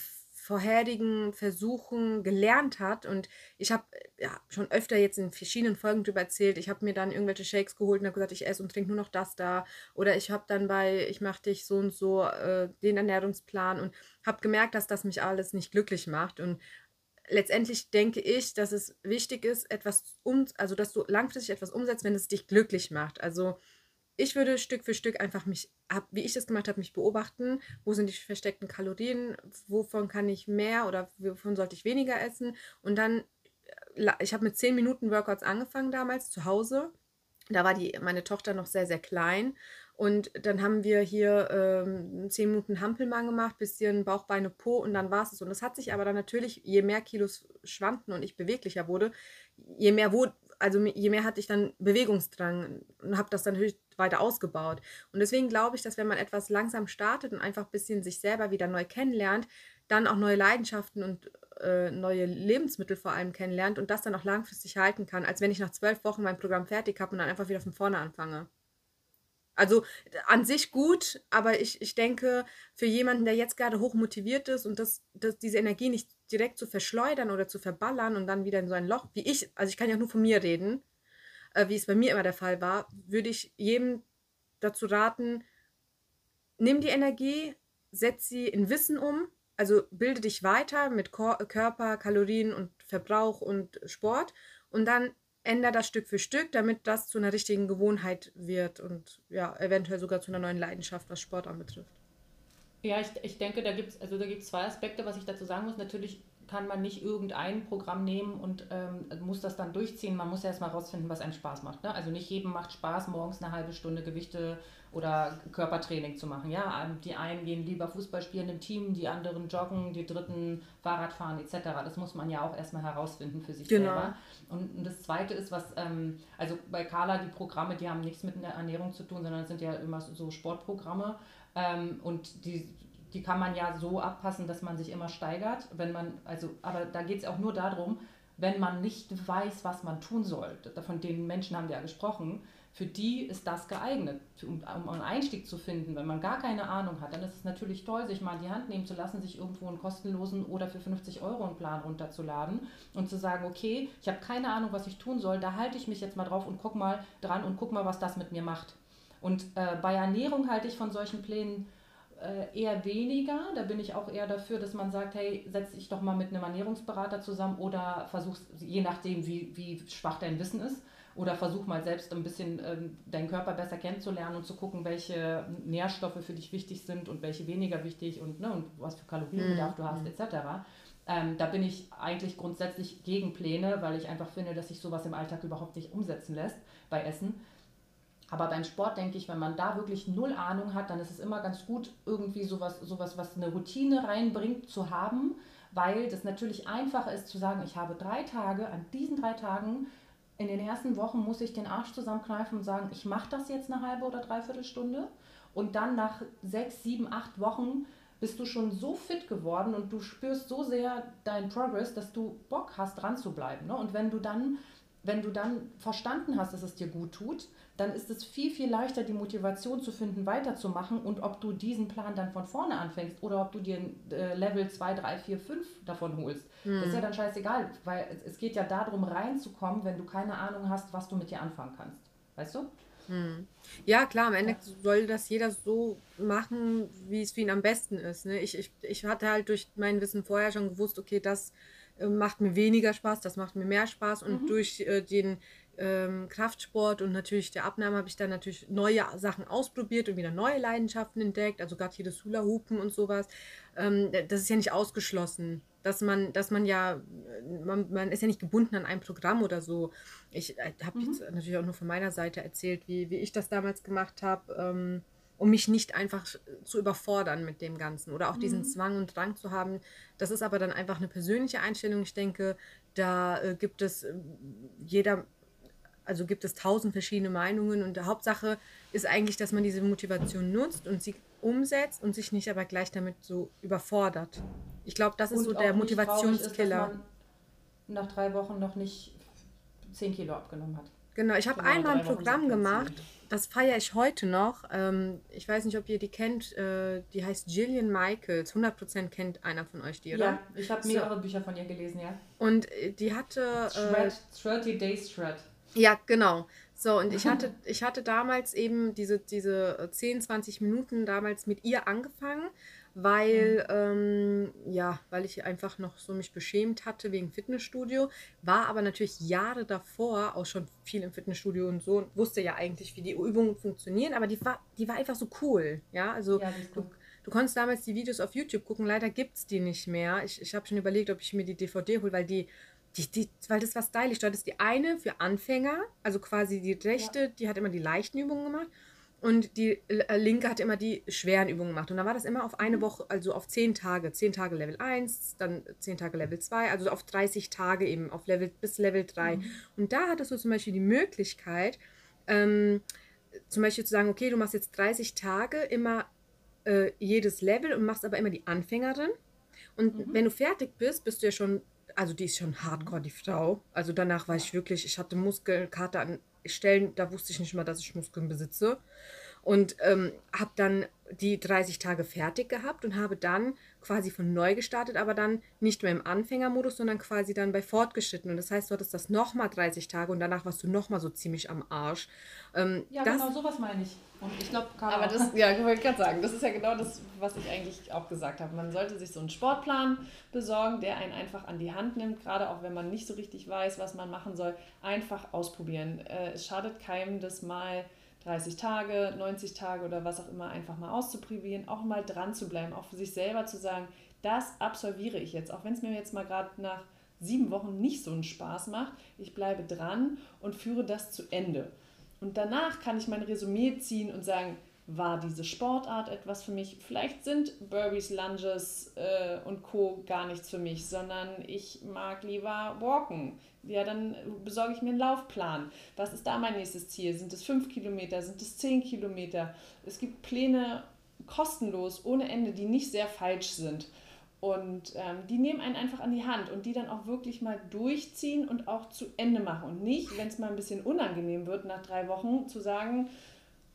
vorherigen Versuchen gelernt hat. Und ich habe ja, schon öfter jetzt in verschiedenen Folgen darüber erzählt. Ich habe mir dann irgendwelche Shakes geholt und habe gesagt, ich esse und trinke nur noch das da. Oder ich habe dann bei, ich mache dich so und so äh, den Ernährungsplan und habe gemerkt, dass das mich alles nicht glücklich macht. Und letztendlich denke ich, dass es wichtig ist, etwas um, also dass du langfristig etwas umsetzt, wenn es dich glücklich macht. Also ich würde Stück für Stück einfach mich, wie ich das gemacht habe, mich beobachten. Wo sind die versteckten Kalorien? Wovon kann ich mehr oder wovon sollte ich weniger essen? Und dann, äh, ich habe mit 10 Minuten Workouts angefangen damals zu Hause. Da war die, meine Tochter noch sehr, sehr klein. Und dann haben wir hier ähm, 10 Minuten Hampelmann gemacht, bisschen Bauch, Beine, Po und dann war es. Und das hat sich aber dann natürlich, je mehr Kilos schwanden und ich beweglicher wurde, je mehr, wo, also je mehr hatte ich dann Bewegungsdrang und habe das dann natürlich weiter ausgebaut. Und deswegen glaube ich, dass wenn man etwas langsam startet und einfach ein bisschen sich selber wieder neu kennenlernt, dann auch neue Leidenschaften und äh, neue Lebensmittel vor allem kennenlernt und das dann auch langfristig halten kann, als wenn ich nach zwölf Wochen mein Programm fertig habe und dann einfach wieder von vorne anfange. Also an sich gut, aber ich, ich denke, für jemanden, der jetzt gerade hoch motiviert ist und das, das, diese Energie nicht direkt zu verschleudern oder zu verballern und dann wieder in so ein Loch, wie ich, also ich kann ja nur von mir reden, äh, wie es bei mir immer der Fall war, würde ich jedem dazu raten, nimm die Energie, setz sie in Wissen um, also bilde dich weiter mit Körper, Kalorien und Verbrauch und Sport und dann ändere das Stück für Stück, damit das zu einer richtigen Gewohnheit wird und ja, eventuell sogar zu einer neuen Leidenschaft, was Sport anbetrifft. Ja, ich, ich denke, da gibt es also zwei Aspekte, was ich dazu sagen muss. Natürlich kann man nicht irgendein Programm nehmen und ähm, muss das dann durchziehen. Man muss ja erstmal rausfinden, was einem Spaß macht. Ne? Also nicht jedem macht Spaß, morgens eine halbe Stunde Gewichte oder Körpertraining zu machen. Ja? Ähm, die einen gehen lieber Fußball spielen im Team, die anderen joggen, die dritten Fahrrad fahren etc. Das muss man ja auch erstmal herausfinden für sich genau. selber. Und, das Zweite ist, was, ähm, also bei Carla, die Programme, die haben nichts mit der Ernährung zu tun, sondern sind ja immer so Sportprogramme. Ähm, und die die kann man ja so abpassen, dass man sich immer steigert. Wenn man, also, aber da geht es auch nur darum, wenn man nicht weiß, was man tun soll. Von den Menschen haben wir ja gesprochen. Für die ist das geeignet, um, um einen Einstieg zu finden. Wenn man gar keine Ahnung hat, dann ist es natürlich toll, sich mal in die Hand nehmen zu lassen, sich irgendwo einen kostenlosen oder für 50 Euro einen Plan runterzuladen und zu sagen, okay, ich habe keine Ahnung, was ich tun soll, da halte ich mich jetzt mal drauf und guck mal dran und guck mal, was das mit mir macht. Und äh, bei Ernährung halte ich von solchen Plänen äh, eher weniger. Da bin ich auch eher dafür, dass man sagt, hey, setz dich doch mal mit einem Ernährungsberater zusammen oder versuch, je nachdem, wie, wie schwach dein Wissen ist, oder versuch mal selbst ein bisschen ähm, deinen Körper besser kennenzulernen und zu gucken, welche Nährstoffe für dich wichtig sind und welche weniger wichtig und, ne, und was für Kalorienbedarf mhm. du hast, etc. Ähm, da bin ich eigentlich grundsätzlich gegen Pläne, weil ich einfach finde, dass sich sowas im Alltag überhaupt nicht umsetzen lässt bei Essen. Aber beim Sport denke ich, wenn man da wirklich null Ahnung hat, dann ist es immer ganz gut, irgendwie sowas, sowas was eine Routine reinbringt, zu haben, weil das natürlich einfacher ist zu sagen, ich habe drei Tage, an diesen drei Tagen, in den ersten Wochen muss ich den Arsch zusammenkneifen und sagen, ich mache das jetzt eine halbe oder dreiviertel Stunde. Und dann nach sechs, sieben, acht Wochen bist du schon so fit geworden und du spürst so sehr deinen Progress, dass du Bock hast, dran zu bleiben. Ne? Und wenn du dann wenn du dann verstanden hast, dass es dir gut tut, dann ist es viel, viel leichter, die Motivation zu finden, weiterzumachen und ob du diesen Plan dann von vorne anfängst oder ob du dir äh, Level 2, 3, 4, 5 davon holst. Das ist ja dann scheißegal, weil es, geht ja darum, reinzukommen, wenn du keine Ahnung hast, was du mit dir anfangen kannst. Weißt du? Mhm. Ja, klar, am Ende ja. soll das jeder so machen, wie es für ihn am besten ist. Ne? Ich, ich, ich hatte halt durch mein Wissen vorher schon gewusst, okay, das macht mir weniger Spaß, das macht mir mehr Spaß und mhm. durch äh, den ähm, Kraftsport und natürlich der Abnahme habe ich dann natürlich neue Sachen ausprobiert und wieder neue Leidenschaften entdeckt, also gerade hier das Hula-Hoopen und sowas. Ähm, das ist ja nicht ausgeschlossen, dass man, dass man ja, man, man ist ja nicht gebunden an ein Programm oder so. Ich äh, habe mhm. jetzt natürlich auch nur von meiner Seite erzählt, wie, wie ich das damals gemacht habe. Ähm, um mich nicht einfach zu überfordern mit dem Ganzen oder auch diesen mhm. Zwang und Drang zu haben. Das ist aber dann einfach eine persönliche Einstellung. Ich denke, da äh, gibt es äh, jeder also gibt es tausend verschiedene Meinungen und die Hauptsache ist eigentlich, dass man diese Motivation nutzt und sie umsetzt und sich nicht aber gleich damit so überfordert. Ich glaube, das ist und so der Motivationskiller. Ist, nach drei Wochen noch nicht zehn Kilo abgenommen hat. Genau, ich habe einmal ein Programm gemacht, das feiere ich heute noch. Ähm, ich weiß nicht, ob ihr die kennt. Äh, die heißt Gillian Michaels. 100% kennt einer von euch die, oder? Ja, ich habe mehrere so. Bücher von ihr gelesen, ja. Und äh, die hatte. Äh, 30 Days Shred. Ja, genau. So, und ich hatte, ich hatte damals eben diese, diese 10, 20 Minuten damals mit ihr angefangen, weil, mhm. ähm, ja, weil ich einfach noch so mich beschämt hatte wegen Fitnessstudio, war aber natürlich Jahre davor auch schon viel im Fitnessstudio und so und wusste ja eigentlich, wie die Übungen funktionieren, aber die war, die war einfach so cool, ja, also ja, du, du konntest damals die Videos auf YouTube gucken, leider gibt es die nicht mehr. Ich, ich habe schon überlegt, ob ich mir die DVD hole, weil die die, die, weil das war stylisch. Dort ist die eine für Anfänger, also quasi die rechte, ja. die hat immer die leichten Übungen gemacht. Und die äh, linke hat immer die schweren Übungen gemacht. Und dann war das immer auf eine mhm. Woche, also auf zehn Tage. Zehn Tage Level 1, dann zehn Tage Level 2, also auf 30 Tage eben, auf Level bis Level 3. Mhm. Und da hattest du zum Beispiel die Möglichkeit, ähm, zum Beispiel zu sagen, okay, du machst jetzt 30 Tage immer äh, jedes Level und machst aber immer die Anfängerin. Und mhm. wenn du fertig bist, bist du ja schon also die ist schon hardcore, die Frau. Also danach war ich wirklich, ich hatte Muskelkater an Stellen, da wusste ich nicht mal, dass ich Muskeln besitze. Und ähm, habe dann die 30 Tage fertig gehabt und habe dann quasi von neu gestartet, aber dann nicht mehr im Anfängermodus, sondern quasi dann bei fortgeschritten. Und das heißt, du hattest das nochmal 30 Tage und danach warst du nochmal so ziemlich am Arsch. Ähm, ja, das, genau sowas meine ich. Und ich glaube, Aber das, ja, ich wollte gerade sagen, das ist ja genau das, was ich eigentlich auch gesagt habe. Man sollte sich so einen Sportplan besorgen, der einen einfach an die Hand nimmt, gerade auch wenn man nicht so richtig weiß, was man machen soll. Einfach ausprobieren. Äh, es schadet keinem, das mal 30 Tage, 90 Tage oder was auch immer einfach mal auszuprobieren, auch mal dran zu bleiben, auch für sich selber zu sagen, das absolviere ich jetzt, auch wenn es mir jetzt mal gerade nach sieben Wochen nicht so einen Spaß macht, ich bleibe dran und führe das zu Ende. Und danach kann ich mein Resümee ziehen und sagen, war diese Sportart etwas für mich? Vielleicht sind Burpees, Lunges äh, und Co. gar nichts für mich, sondern ich mag lieber walken ja, dann besorge ich mir einen Laufplan. Was ist da mein nächstes Ziel? Sind es fünf Kilometer? Sind es zehn Kilometer? Es gibt Pläne kostenlos, ohne Ende, die nicht sehr falsch sind. Und ähm, die nehmen einen einfach an die Hand und die dann auch wirklich mal durchziehen und auch zu Ende machen. Und nicht, wenn es mal ein bisschen unangenehm wird, nach drei Wochen zu sagen,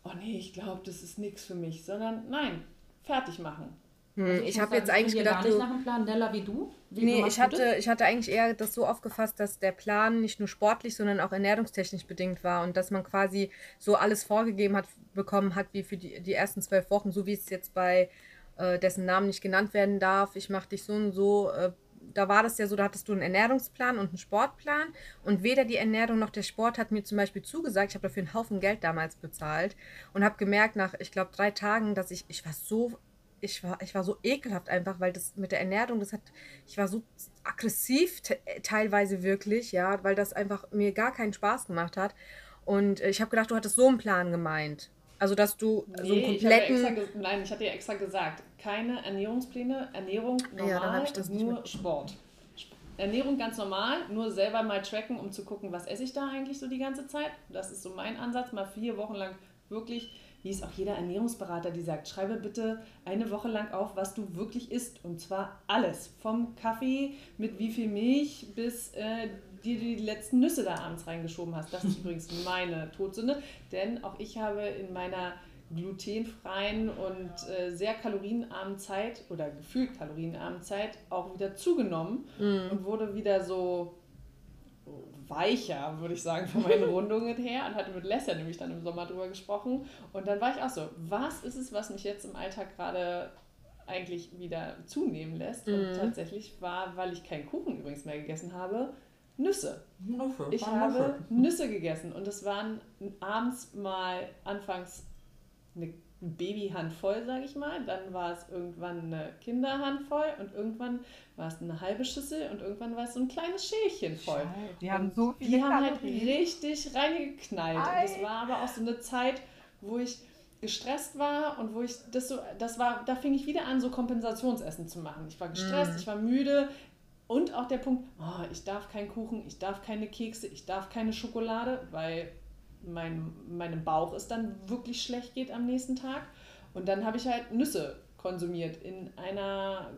oh nee, ich glaube, das ist nichts für mich, sondern nein, fertig machen. Hm, Also ich habe jetzt eigentlich gedacht, gar nicht du, nach dem Plan, Nella, wie du. Wie, Nee, machst ich du das? hatte, ich hatte eigentlich eher das so aufgefasst, dass der Plan nicht nur sportlich, sondern auch ernährungstechnisch bedingt war und dass man quasi so alles vorgegeben hat, bekommen hat, wie für die, die ersten zwölf Wochen, so wie es jetzt bei äh, dessen Namen nicht genannt werden darf. Ich mache dich so und so. Äh, da war das ja so, da hattest du einen Ernährungsplan und einen Sportplan und weder die Ernährung noch der Sport hat mir zum Beispiel zugesagt. Ich habe dafür einen Haufen Geld damals bezahlt und habe gemerkt nach, ich glaube, drei Tagen, dass ich, ich war so ich war, ich war so ekelhaft einfach, weil das mit der Ernährung, das hat, ich war so aggressiv te teilweise wirklich, ja, weil das einfach mir gar keinen Spaß gemacht hat. Und äh, ich habe gedacht, du hattest so einen Plan gemeint. Also, dass du so einen Nee, ich extra kompletten. nein, ich hatte ja extra gesagt, keine Ernährungspläne, Ernährung normal, Ja, nur. Sport. Sp- Ernährung ganz normal, nur selber mal tracken, um zu gucken, was esse ich da eigentlich so die ganze Zeit. Das ist so mein Ansatz, mal vier Wochen lang wirklich, wie es auch jeder Ernährungsberater, die sagt, schreibe bitte eine Woche lang auf, was du wirklich isst. Und zwar alles. Vom Kaffee mit wie viel Milch bis äh, dir die letzten Nüsse da abends reingeschoben hast. Das ist übrigens meine Todsünde, denn auch ich habe in meiner glutenfreien und äh, sehr kalorienarmen Zeit oder gefühlt kalorienarmen Zeit auch wieder zugenommen und wurde wieder so weicher, würde ich sagen, von meinen Rundungen her und hatte mit Lesja nämlich dann im Sommer drüber gesprochen. Und dann war ich auch so, was ist es, was mich jetzt im Alltag gerade eigentlich wieder zunehmen lässt? Und tatsächlich war, weil ich keinen Kuchen übrigens mehr gegessen habe, Nüsse. Nüsse, Ich waren habe Nüsse. Nüsse gegessen und es waren abends mal anfangs eine Babyhandvoll, sage ich mal. Dann war es irgendwann eine Kinderhandvoll und irgendwann war es eine halbe Schüssel und irgendwann war es so ein kleines Schälchen voll. Die haben so viele Die haben halt richtig reingeknallt. Und das Ei. war aber auch so eine Zeit, wo ich gestresst war und wo ich das so, das war, da fing ich wieder an, so Kompensationsessen zu machen. Ich war gestresst, Mhm. ich war müde und auch der Punkt, oh, ich darf keinen Kuchen, ich darf keine Kekse, ich darf keine Schokolade, weil mein, meinem Bauch es dann wirklich schlecht geht am nächsten Tag. Und dann habe ich halt Nüsse konsumiert in einer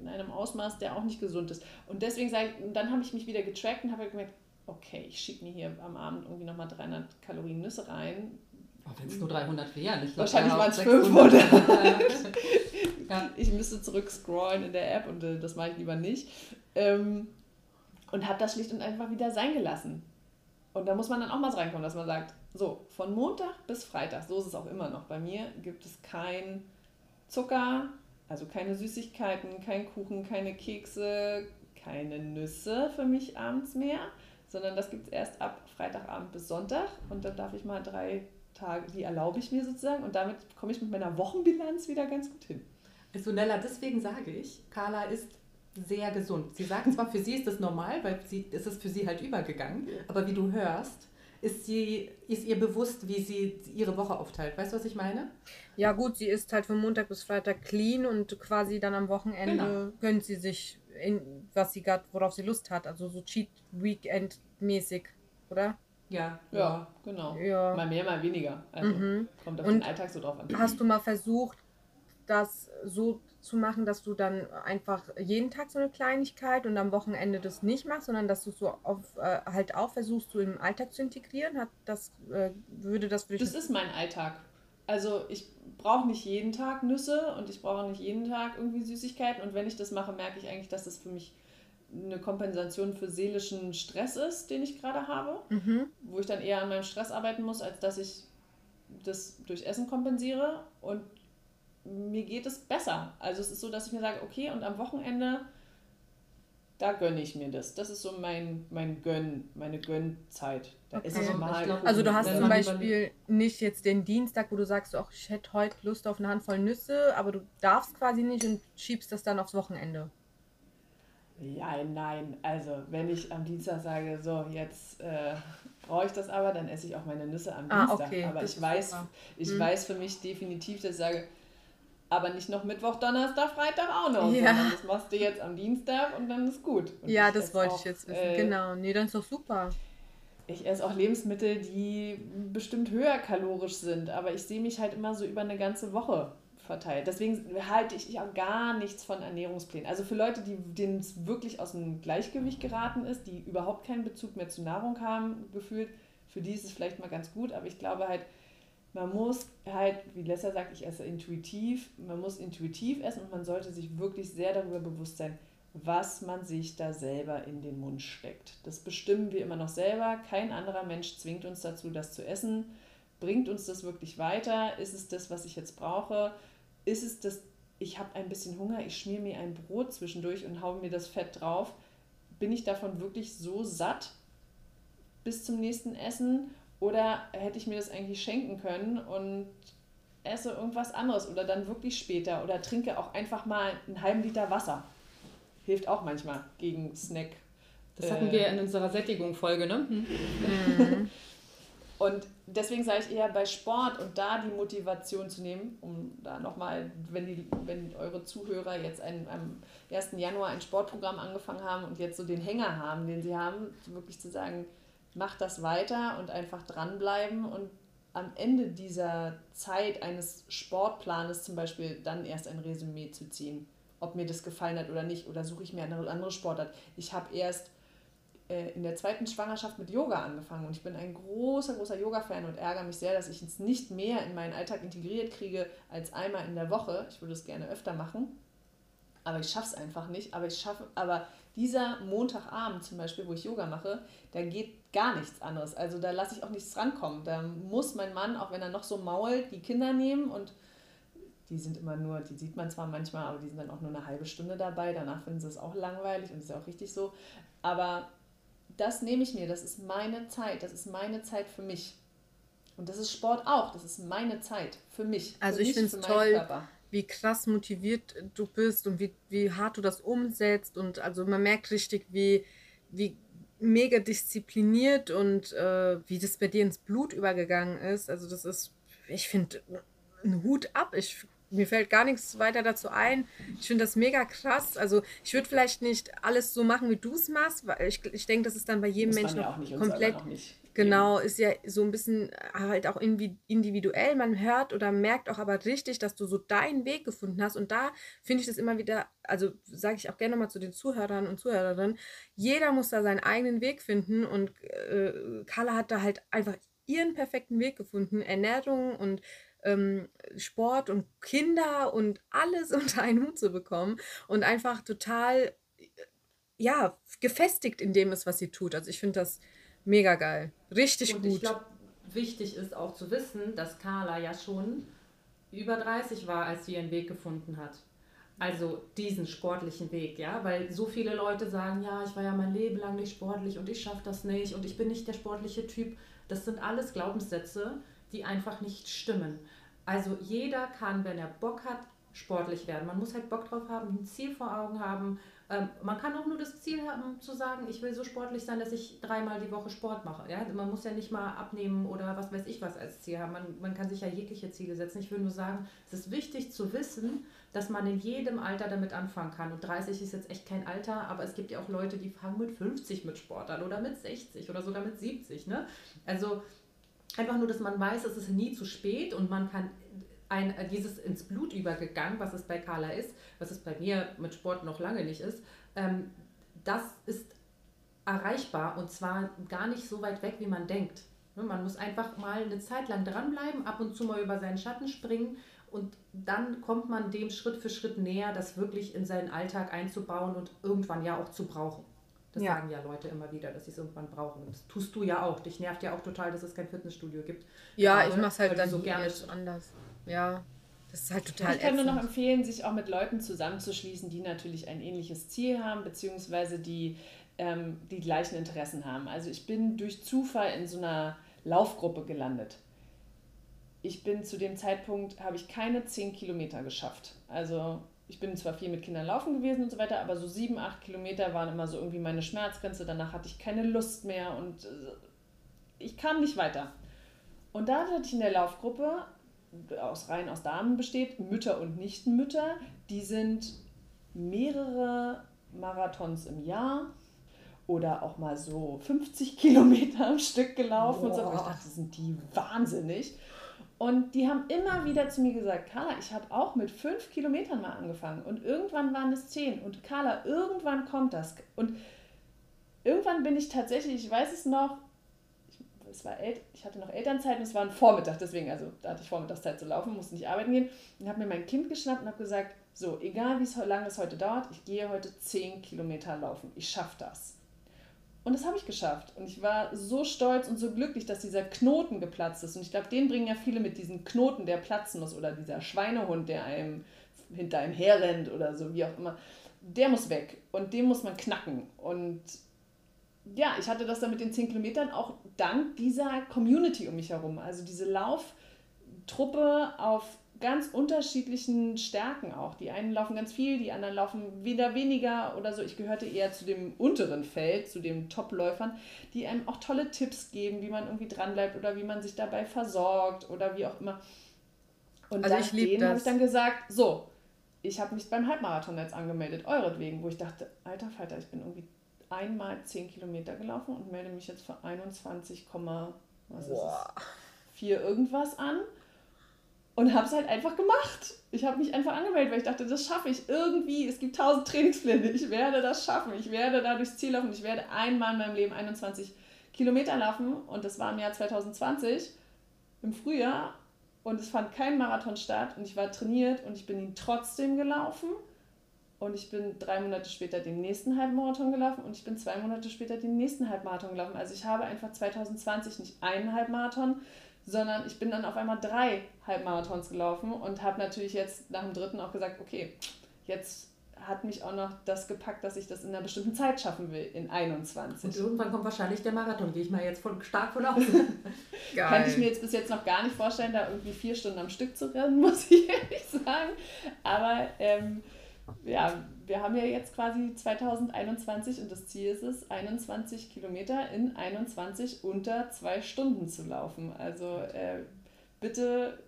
in einem Ausmaß, der auch nicht gesund ist. Und deswegen sage ich, dann habe ich mich wieder getrackt und habe halt gemerkt, okay, ich schiebe mir hier am Abend irgendwie nochmal 300 Kalorien Nüsse rein. Oh, Wenn es nur 300 wären. Ich glaub, Wahrscheinlich waren's auch 500. ja. Ich müsste zurückscrollen in der App und äh, das mache ich lieber nicht. Ähm, und habe das schlicht und einfach wieder sein gelassen. Und da muss man dann auch mal reinkommen, dass man sagt, so, von Montag bis Freitag, so ist es auch immer noch bei mir, gibt es kein Zucker, also keine Süßigkeiten, kein Kuchen, keine Kekse, keine Nüsse für mich abends mehr, sondern das gibt es erst ab Freitagabend bis Sonntag und dann darf ich mal drei Tage, die erlaube ich mir sozusagen und damit komme ich mit meiner Wochenbilanz wieder ganz gut hin. Also Nella, deswegen sage ich, Carla ist sehr gesund. Sie sagt zwar, für sie ist das normal, weil sie, es ist für sie halt übergegangen, aber wie du hörst, ist, sie, ist ihr bewusst, wie sie ihre Woche aufteilt. Weißt du, was ich meine? Ja, gut, sie ist halt von Montag bis Freitag clean und quasi dann am Wochenende Genau. gönnt sie sich, in, was sie gerade, worauf sie Lust hat. Also so Cheat Weekend mäßig, oder? Ja. Ja, genau. Ja. Mal mehr, mal weniger. Also Mhm. kommt auf Und den Alltag so drauf an. Hast du mal versucht, das so zu machen, dass du dann einfach jeden Tag so eine Kleinigkeit und am Wochenende das nicht machst, sondern dass du so auf, äh, halt auch versuchst, so im Alltag zu integrieren? Hat das, äh, würde das für dich. Das ist mein Alltag. Also ich brauche nicht jeden Tag Nüsse und ich brauche nicht jeden Tag irgendwie Süßigkeiten. Und wenn ich das mache, merke ich eigentlich, dass das für mich eine Kompensation für seelischen Stress ist, den ich gerade habe, mhm. wo ich dann eher an meinem Stress arbeiten muss, als dass ich das durch Essen kompensiere. Und mir geht es besser. Also es ist so, dass ich mir sage, okay, und am Wochenende, da gönne ich mir das. Das ist so mein, mein Gönn, meine Gönnzeit. Da Okay. ich Also, mal. glaub. Also du hast zum Beispiel nicht jetzt den Dienstag, wo du sagst, ach, ich hätte heute Lust auf eine Handvoll Nüsse, aber du darfst quasi nicht und schiebst das dann aufs Wochenende. Ja, nein. Also, wenn ich am Dienstag sage, so, jetzt äh, brauche ich das aber, dann esse ich auch meine Nüsse am Ah, Dienstag. okay, aber das ich ist weiß, super. ich Mhm. weiß für mich definitiv, dass ich sage, aber nicht noch Mittwoch, Donnerstag, Freitag auch noch. Ja. Sondern das machst du jetzt am Dienstag und dann ist gut. Und ja, das wollte auch, ich jetzt wissen. äh, genau. Nee, dann ist doch super. Ich esse auch Lebensmittel, die bestimmt höher kalorisch sind, aber ich sehe mich halt immer so über eine ganze Woche verteilt. Deswegen halte ich auch gar nichts von Ernährungsplänen. Also für Leute, die, denen es wirklich aus dem Gleichgewicht geraten ist, die überhaupt keinen Bezug mehr zu Nahrung haben, gefühlt, für die ist es vielleicht mal ganz gut, aber ich glaube halt, man muss halt, wie Lessa sagt, ich esse intuitiv, man muss intuitiv essen und man sollte sich wirklich sehr darüber bewusst sein, was man sich da selber in den Mund steckt. Das bestimmen wir immer noch selber. Kein anderer Mensch zwingt uns dazu, das zu essen. Bringt uns das wirklich weiter? Ist es das, was ich jetzt brauche? Ist es das, ich habe ein bisschen Hunger, ich schmier mir ein Brot zwischendurch und haue mir das Fett drauf? Bin ich davon wirklich so satt bis zum nächsten Essen? Oder hätte ich mir das eigentlich schenken können und esse irgendwas anderes oder dann wirklich später oder trinke auch einfach mal einen halben Liter Wasser? hilft auch manchmal gegen Snack. Das hatten äh, wir in unserer Sättigung-Folge, ne? Mhm. und deswegen sage ich eher bei Sport und da die Motivation zu nehmen, um da nochmal, wenn, die, wenn eure Zuhörer jetzt ein, am 1. Januar ein Sportprogramm angefangen haben und jetzt so den Hänger haben, den sie haben, wirklich zu sagen, macht das weiter und einfach dranbleiben und am Ende dieser Zeit eines Sportplanes zum Beispiel dann erst ein Resümee zu ziehen ob mir das gefallen hat oder nicht. Oder suche ich mir eine andere Sportart. Ich habe erst äh, in der zweiten Schwangerschaft mit Yoga angefangen und ich bin ein großer, großer Yoga-Fan und ärgere mich sehr, dass ich es nicht mehr in meinen Alltag integriert kriege als einmal in der Woche. Ich würde es gerne öfter machen, aber ich schaffe es einfach nicht. Aber ich schaffe, aber dieser Montagabend zum Beispiel, wo ich Yoga mache, da geht gar nichts anderes. Also da lasse ich auch nichts rankommen. Da muss mein Mann, auch wenn er noch so mault, die Kinder nehmen und die sind immer nur, die sieht man zwar manchmal, aber die sind dann auch nur eine halbe Stunde dabei. Danach finden sie es auch langweilig und ist ja auch richtig so. Aber das nehme ich mir, das ist meine Zeit, das ist meine Zeit für mich. Und das ist Sport auch, das ist meine Zeit für mich. Also für ich finde es toll, Körper. Wie krass motiviert du bist und wie, wie hart du das umsetzt. Und also man merkt richtig, wie, wie mega diszipliniert und äh, wie das bei dir ins Blut übergegangen ist. Also das ist, ich finde, ein Hut ab. Ich mir fällt gar nichts weiter dazu ein. Ich finde das mega krass. Also ich würde vielleicht nicht alles so machen, wie du es machst, weil ich, ich denke, das ist dann bei jedem Menschen ja komplett. Genau, ist ja so ein bisschen halt auch individuell. Man hört oder merkt auch aber richtig, dass du so deinen Weg gefunden hast. Und da finde ich das immer wieder, also sage ich auch gerne mal zu den Zuhörern und Zuhörerinnen, jeder muss da seinen eigenen Weg finden. Und äh, Carla hat da halt einfach ihren perfekten Weg gefunden. Ernährung und ähm, Sport und Kinder und alles unter einen Hut zu bekommen und einfach total, äh, ja, gefestigt in dem ist, was sie tut. Also ich finde das mega geil. Richtig und gut. Ich glaube, wichtig ist auch zu wissen, dass Carla ja schon über 30 war, als sie ihren Weg gefunden hat. Also diesen sportlichen Weg, ja, weil so viele Leute sagen, ja, ich war ja mein Leben lang nicht sportlich und ich schaffe das nicht und ich bin nicht der sportliche Typ. Das sind alles Glaubenssätze, die einfach nicht stimmen. Also jeder kann, wenn er Bock hat, sportlich werden. Man muss halt Bock drauf haben, ein Ziel vor Augen haben. Ähm, man kann auch nur das Ziel haben, zu sagen, ich will so sportlich sein, dass ich dreimal die Woche Sport mache. Ja? Man muss ja nicht mal abnehmen oder was weiß ich was als Ziel haben. Man, man kann sich ja jegliche Ziele setzen. Ich will nur sagen, es ist wichtig zu wissen, dass man in jedem Alter damit anfangen kann. Und 30 ist jetzt echt kein Alter, aber es gibt ja auch Leute, die fangen mit 50 mit Sport an oder mit 60 oder sogar mit 70. Ne? Also Einfach nur, dass man weiß, es ist nie zu spät und man kann ein, äh, dieses ins Blut übergegangen, was es bei Carla ist, was es bei mir mit Sport noch lange nicht ist, ähm, das ist erreichbar und zwar gar nicht so weit weg, wie man denkt. Ne, man muss einfach mal eine Zeit lang dranbleiben, ab und zu mal über seinen Schatten springen und dann kommt man dem Schritt für Schritt näher, das wirklich in seinen Alltag einzubauen und irgendwann ja auch zu brauchen. Das ja. sagen ja Leute immer wieder, dass sie es irgendwann brauchen. Das tust du ja auch. Dich nervt ja auch total, dass es kein Fitnessstudio gibt. Ja, Gerade, ich mache es halt dann so gerne anders. Ja, das ist halt total Ich kann ätzend. nur noch empfehlen, sich auch mit Leuten zusammenzuschließen, die natürlich ein ähnliches Ziel haben, beziehungsweise die ähm, die gleichen Interessen haben. Also ich bin durch Zufall in so einer Laufgruppe gelandet. Ich bin zu dem Zeitpunkt, habe ich keine 10 Kilometer geschafft. Also ich bin zwar viel mit Kindern laufen gewesen und so weiter, aber so sieben, acht Kilometer waren immer so irgendwie meine Schmerzgrenze. Danach hatte ich keine Lust mehr und äh, ich kam nicht weiter. Und da hatte ich in der Laufgruppe, aus rein aus Damen besteht, Mütter und Nichtenmütter, die sind mehrere Marathons im Jahr oder auch mal so 50 Kilometer am Stück gelaufen Boah. und so. Ich dachte, sind die wahnsinnig. Und die haben immer wieder zu mir gesagt, Carla, ich habe auch mit fünf Kilometern mal angefangen und irgendwann waren es zehn. Und Carla, irgendwann kommt das. Und irgendwann bin ich tatsächlich, ich weiß es noch, es war El ich hatte noch Elternzeit und es war ein Vormittag, deswegen, also da hatte ich Vormittagszeit zu laufen, musste nicht arbeiten gehen und habe mir mein Kind geschnappt und habe gesagt, so, egal wie lange es heute dauert, ich gehe heute 10 Kilometer laufen. Ich schaffe das. Und das habe ich geschafft. Und ich war so stolz und so glücklich, dass dieser Knoten geplatzt ist. Und ich glaube, den bringen ja viele mit diesem Knoten, der platzen muss. Oder dieser Schweinehund, der einem hinter einem herrennt oder so, wie auch immer. Der muss weg. Und den muss man knacken. Und ja, ich hatte das dann mit den 10 Kilometern auch dank dieser Community um mich herum. Also diese Lauftruppe auf ganz unterschiedlichen Stärken auch. Die einen laufen ganz viel, die anderen laufen wieder weniger oder so. Ich gehörte eher zu dem unteren Feld, zu den Top-Läufern, die einem auch tolle Tipps geben, wie man irgendwie dranbleibt oder wie man sich dabei versorgt oder wie auch immer. Und also ich denen habe ich dann gesagt, so, ich habe mich beim Halbmarathon jetzt angemeldet, euretwegen, wo ich dachte, alter Falter, ich bin irgendwie einmal 10 Kilometer gelaufen und melde mich jetzt für 21, was ist es, 4 irgendwas an und habe es halt einfach gemacht. Ich habe mich einfach angemeldet, weil ich dachte, das schaffe ich irgendwie. Es gibt tausend Trainingspläne. Ich werde das schaffen. Ich werde da durchs Ziel laufen. Ich werde einmal in meinem Leben 21 Kilometer laufen. Und das war im Jahr 2020, im Frühjahr. Und es fand kein Marathon statt. Und ich war trainiert und ich bin ihn trotzdem gelaufen. Und ich bin drei Monate später den nächsten Halbmarathon gelaufen und ich bin zwei Monate später den nächsten Halbmarathon gelaufen. Also ich habe einfach 2020 nicht einen Halbmarathon, sondern ich bin dann auf einmal drei Halbmarathons gelaufen und habe natürlich jetzt nach dem dritten auch gesagt, okay, jetzt hat mich auch noch das gepackt, dass ich das in einer bestimmten Zeit schaffen will, in 21. Und irgendwann kommt wahrscheinlich der Marathon, gehe ich mal jetzt von, stark von aus. Kann ich mir jetzt bis jetzt noch gar nicht vorstellen, da irgendwie vier Stunden am Stück zu rennen, muss ich ehrlich sagen. Aber ähm, ja, wir haben ja jetzt quasi 2021 und das Ziel ist es, 21 Kilometer in 21 unter zwei Stunden zu laufen. Also äh, bitte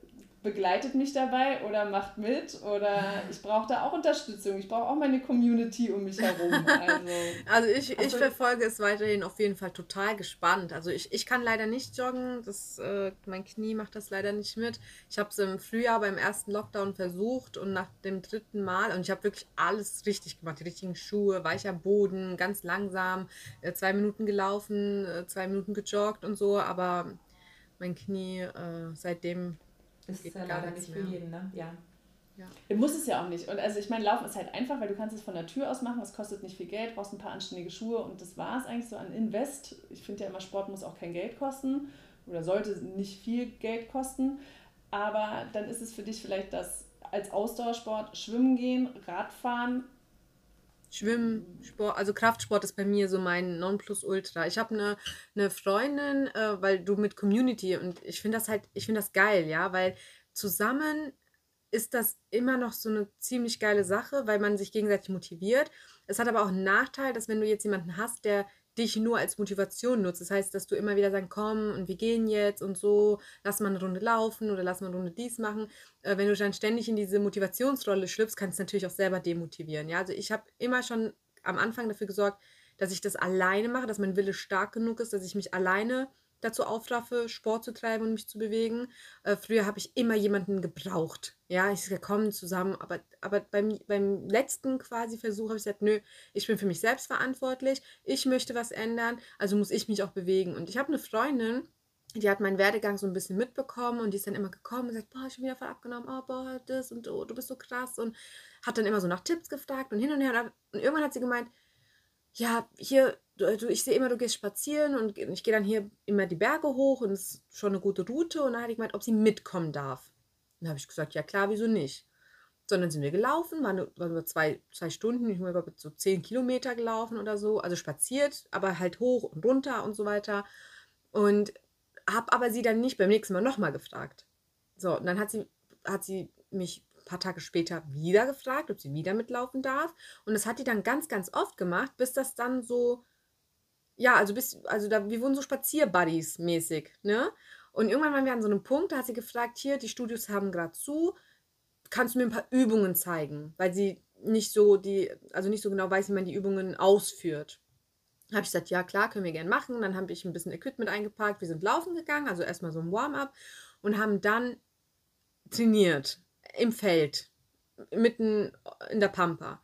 begleitet mich dabei oder macht mit oder ich brauche da auch Unterstützung. Ich brauche auch meine Community um mich herum. Also, also ich, also, ich verfolge es weiterhin auf jeden Fall total gespannt. Also ich, ich kann leider nicht joggen, das, äh, mein Knie macht das leider nicht mit. Ich habe es im Frühjahr beim ersten Lockdown versucht und nach dem dritten Mal und ich habe wirklich alles richtig gemacht. Die richtigen Schuhe, weicher Boden, ganz langsam, äh, zwei Minuten gelaufen, äh, zwei Minuten gejoggt und so, aber mein Knie äh, seitdem ist ja leider nicht mehr. für jeden, ne? Ja. Ja. Muss es ja auch nicht. Und also ich meine, Laufen ist halt einfach, weil du kannst es von der Tür aus machen, es kostet nicht viel Geld, brauchst ein paar anständige Schuhe und das war es eigentlich so an Invest. Ich finde ja immer, Sport muss auch kein Geld kosten oder sollte nicht viel Geld kosten. Aber dann ist es für dich vielleicht das als Ausdauersport Schwimmen gehen, Radfahren. Schwimmen, Sport, also Kraftsport ist bei mir so mein Nonplusultra. Ich habe eine, eine Freundin, äh, weil du mit Community und ich finde das halt, ich finde das geil, ja, weil zusammen ist das immer noch so eine ziemlich geile Sache, weil man sich gegenseitig motiviert. Es hat aber auch einen Nachteil, dass wenn du jetzt jemanden hast, der dich nur als Motivation nutzt, das heißt, dass du immer wieder sagst, komm und wir gehen jetzt und so, lass mal eine Runde laufen oder lass mal eine Runde dies machen. Äh, wenn du dann ständig in diese Motivationsrolle schlüpfst, kannst du natürlich auch selber demotivieren. Ja, also ich habe immer schon am Anfang dafür gesorgt, dass ich das alleine mache, dass mein Wille stark genug ist, dass ich mich alleine dazu aufraffe, Sport zu treiben und mich zu bewegen. Äh, früher habe ich immer jemanden gebraucht. Ja, ich sage, komm zusammen. Aber, aber beim, beim letzten quasi Versuch habe ich gesagt, nö, ich bin für mich selbst verantwortlich. Ich möchte was ändern, also muss ich mich auch bewegen. Und ich habe eine Freundin, die hat meinen Werdegang so ein bisschen mitbekommen und die ist dann immer gekommen und sagt, boah, ich bin wieder voll abgenommen, oh, boah, das und oh, du bist so krass und hat dann immer so nach Tipps gefragt und hin und her. Und irgendwann hat sie gemeint, ja, hier, du, ich sehe immer, du gehst spazieren und ich gehe dann hier immer die Berge hoch und es ist schon eine gute Route. Und dann hatte ich gemeint, ob sie mitkommen darf. Dann habe ich gesagt, ja klar, wieso nicht? Sondern sind wir gelaufen, waren, waren über zwei, zwei Stunden, ich bin so zehn Kilometer gelaufen oder so, also spaziert, aber halt hoch und runter und so weiter. Und habe aber sie dann nicht beim nächsten Mal nochmal gefragt. So, und dann hat sie, hat sie mich ein paar Tage später wieder gefragt, ob sie wieder mitlaufen darf. Und das hat die dann ganz, ganz oft gemacht, bis das dann so, ja, also bis, also da, wir wurden so Spazierbuddies mäßig, ne? Und irgendwann waren wir an so einem Punkt, da hat sie gefragt, hier, die Studios haben gerade zu, kannst du mir ein paar Übungen zeigen? Weil sie nicht so die, also nicht so genau weiß, wie man die Übungen ausführt. Habe ich gesagt, ja klar, können wir gerne machen. Dann habe ich ein bisschen Equipment eingepackt. Wir sind laufen gegangen, also erstmal so ein Warm-up und haben dann trainiert im Feld, mitten in der Pampa.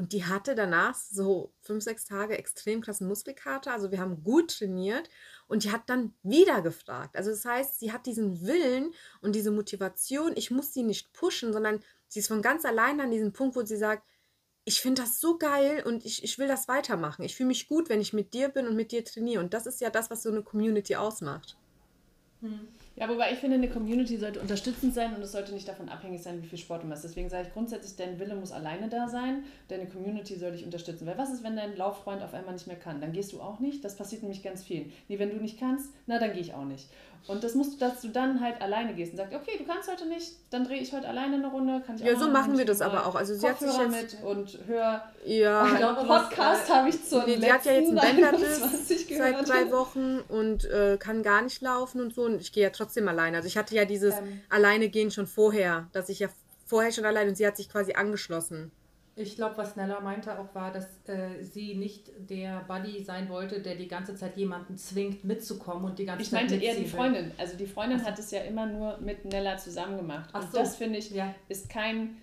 Und die hatte danach so fünf, sechs Tage extrem krassen Muskelkater. Also wir haben gut trainiert und die hat dann wieder gefragt. Also das heißt, sie hat diesen Willen und diese Motivation. Ich muss sie nicht pushen, sondern sie ist von ganz alleine an diesem Punkt, wo sie sagt, ich finde das so geil und ich, ich will das weitermachen. Ich fühle mich gut, wenn ich mit dir bin und mit dir trainiere. Und das ist ja das, was so eine Community ausmacht. Hm. Ja, wobei ich finde, eine Community sollte unterstützend sein und es sollte nicht davon abhängig sein, wie viel Sport du machst. Deswegen sage ich grundsätzlich, dein Wille muss alleine da sein, deine Community soll dich unterstützen. Weil was ist, wenn dein Lauffreund auf einmal nicht mehr kann? Dann gehst du auch nicht. Das passiert nämlich ganz vielen. Nee, wenn du nicht kannst, na, dann gehe ich auch nicht. Und das musst du, dass du dann halt alleine gehst und sagst, okay, du kannst heute nicht, dann drehe ich heute alleine eine Runde. Kann ich ja, so machen wir das aber auch. Also sie hat sich jetzt mit und hör ja, ich glaube, Podcast habe ich zur nee, Sie hat ja jetzt einen Bänderriss seit drei Wochen und äh, kann gar nicht laufen und so und ich gehe ja trotzdem alleine. Also ich hatte ja dieses ähm, alleine gehen schon vorher, dass ich ja vorher schon alleine und sie hat sich quasi angeschlossen. Ich glaube, was Nella meinte auch war, dass äh, sie nicht der Buddy sein wollte, der die ganze Zeit jemanden zwingt, mitzukommen und die ganze ich Zeit Ich meinte eher die Freundin. Will. Also die Freundin so. hat es ja immer nur mit Nella zusammen gemacht. Ach und so. das finde ich ja. ist kein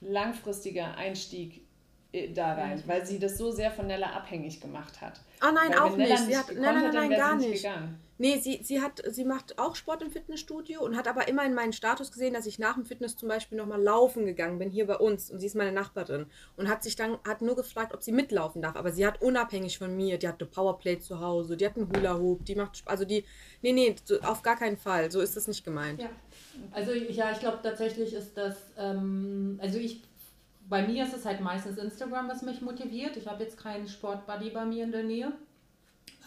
langfristiger Einstieg äh, da rein, weil sie das so sehr von Nella abhängig gemacht hat. Ah nein, weil auch nicht. Sie hat, nein, nein, nein, gar nicht. Gegangen. Nee, sie, sie, hat, sie macht auch Sport im Fitnessstudio und hat aber immer in meinen Status gesehen, dass ich nach dem Fitness zum Beispiel nochmal laufen gegangen bin, hier bei uns. Und sie ist meine Nachbarin. Und hat sich dann, hat nur gefragt, ob sie mitlaufen darf. Aber sie hat unabhängig von mir, die hat eine Powerplate zu Hause, die hat einen Hula Hoop, die macht, also die, nee, nee, so, auf gar keinen Fall. So ist das nicht gemeint. Ja. Also ja, ich glaube tatsächlich ist das, ähm, also ich bei mir ist es halt meistens Instagram, was mich motiviert. Ich habe jetzt keinen Sportbuddy bei mir in der Nähe.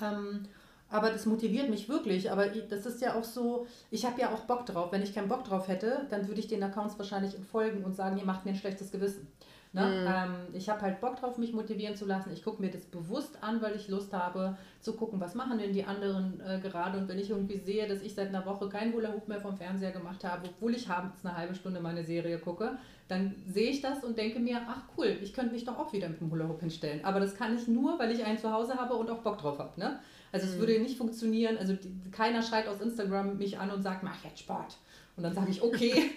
Ähm, aber das motiviert mich wirklich. Aber das ist ja auch so, ich habe ja auch Bock drauf. Wenn ich keinen Bock drauf hätte, dann würde ich den Accounts wahrscheinlich entfolgen und sagen, ihr macht mir ein schlechtes Gewissen. Ne? Mhm. Ähm, ich habe halt Bock drauf, mich motivieren zu lassen. Ich gucke mir das bewusst an, weil ich Lust habe zu gucken, was machen denn die anderen äh, gerade. Und wenn ich irgendwie sehe, dass ich seit einer Woche keinen Hula Hoop mehr vom Fernseher gemacht habe, obwohl ich abends eine halbe Stunde meine Serie gucke, dann sehe ich das und denke mir, ach cool, ich könnte mich doch auch wieder mit dem Hula Hoop hinstellen. Aber das kann ich nur, weil ich einen zu Hause habe und auch Bock drauf habe. Ne? Also es mhm. würde nicht funktionieren. Also die, keiner schreit aus Instagram mich an und sagt, mach jetzt Sport. Und dann sage ich, okay.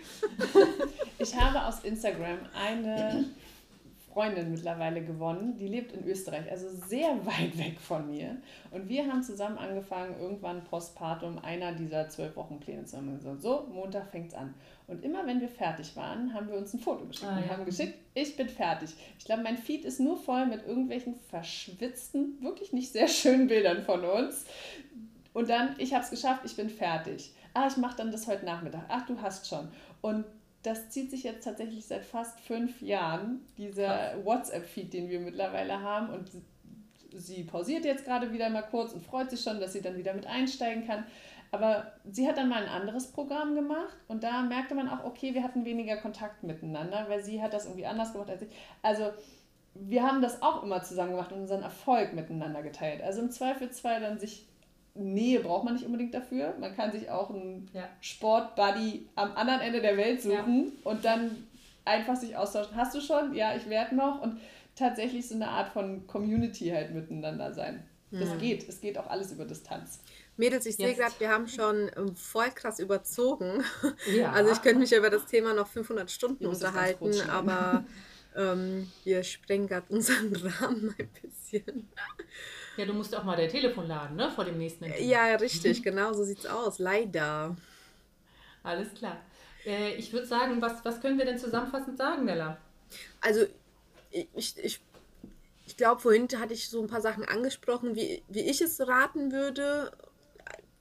ich habe aus Instagram eine Freundin mittlerweile gewonnen, die lebt in Österreich, also sehr weit weg von mir. Und wir haben zusammen angefangen, irgendwann postpartum einer dieser zwölf Wochenpläne zu haben. So, so Montag fängt es an. Und immer wenn wir fertig waren, haben wir uns ein Foto geschickt. Ah, ja. haben geschickt, ich bin fertig. Ich glaube, mein Feed ist nur voll mit irgendwelchen verschwitzten, wirklich nicht sehr schönen Bildern von uns. Und dann, ich habe es geschafft, ich bin fertig. Ah, ich mache dann das heute Nachmittag. Ach, du hast schon. Und das zieht sich jetzt tatsächlich seit fast fünf Jahren, dieser WhatsApp-Feed, den wir mittlerweile haben. Und sie pausiert jetzt gerade wieder mal kurz und freut sich schon, dass sie dann wieder mit einsteigen kann. Aber sie hat dann mal ein anderes Programm gemacht und da merkte man auch, okay, wir hatten weniger Kontakt miteinander, weil sie hat das irgendwie anders gemacht als ich. Also wir haben das auch immer zusammen gemacht und unseren Erfolg miteinander geteilt. Also im Zweifelsfall dann sich Nähe braucht man nicht unbedingt dafür. Man kann sich auch einen ja. Sportbuddy am anderen Ende der Welt suchen ja. und dann einfach sich austauschen. Hast du schon? Ja, ich werde noch. Und tatsächlich so eine Art von Community halt miteinander sein. Das ja. geht. Es geht auch alles über Distanz. Mädels, ich sehe gerade, wir haben schon ähm, voll krass überzogen. Ja. Also ich könnte mich über das Thema noch 500 Stunden unterhalten, aber ähm, wir sprengen gerade unseren Rahmen ein bisschen. Ja, du musst auch mal dein Telefon laden, ne? Vor dem nächsten Interview. Ja, richtig, genau so sieht's aus. Leider. Alles klar. Äh, ich würde sagen, was, was können wir denn zusammenfassend sagen, Nella? Also, ich, ich, ich glaube, vorhin hatte ich so ein paar Sachen angesprochen, wie, wie ich es raten würde.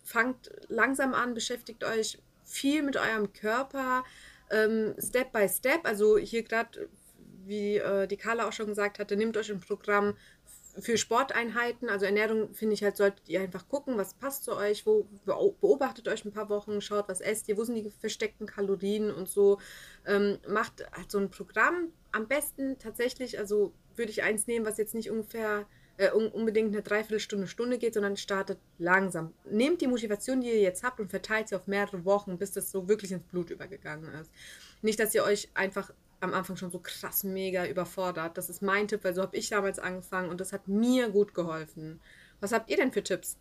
Fangt langsam an, beschäftigt euch viel mit eurem Körper, ähm, Step by Step. Also hier gerade, wie äh, die Carla auch schon gesagt hatte, nehmt euch ein Programm für Sporteinheiten, also Ernährung, finde ich halt, solltet ihr einfach gucken, was passt zu euch, wo beobachtet euch ein paar Wochen, schaut, was esst ihr, wo sind die versteckten Kalorien und so. Ähm, macht halt so ein Programm. Am besten tatsächlich, also würde ich eins nehmen, was jetzt nicht ungefähr äh, unbedingt eine Dreiviertelstunde, Stunde geht, sondern startet langsam. Nehmt die Motivation, die ihr jetzt habt und verteilt sie auf mehrere Wochen, bis das so wirklich ins Blut übergegangen ist. Nicht, dass ihr euch einfach am Anfang schon so krass mega überfordert. Das ist mein Tipp, weil so habe ich damals angefangen und das hat mir gut geholfen. Was habt ihr denn für Tipps?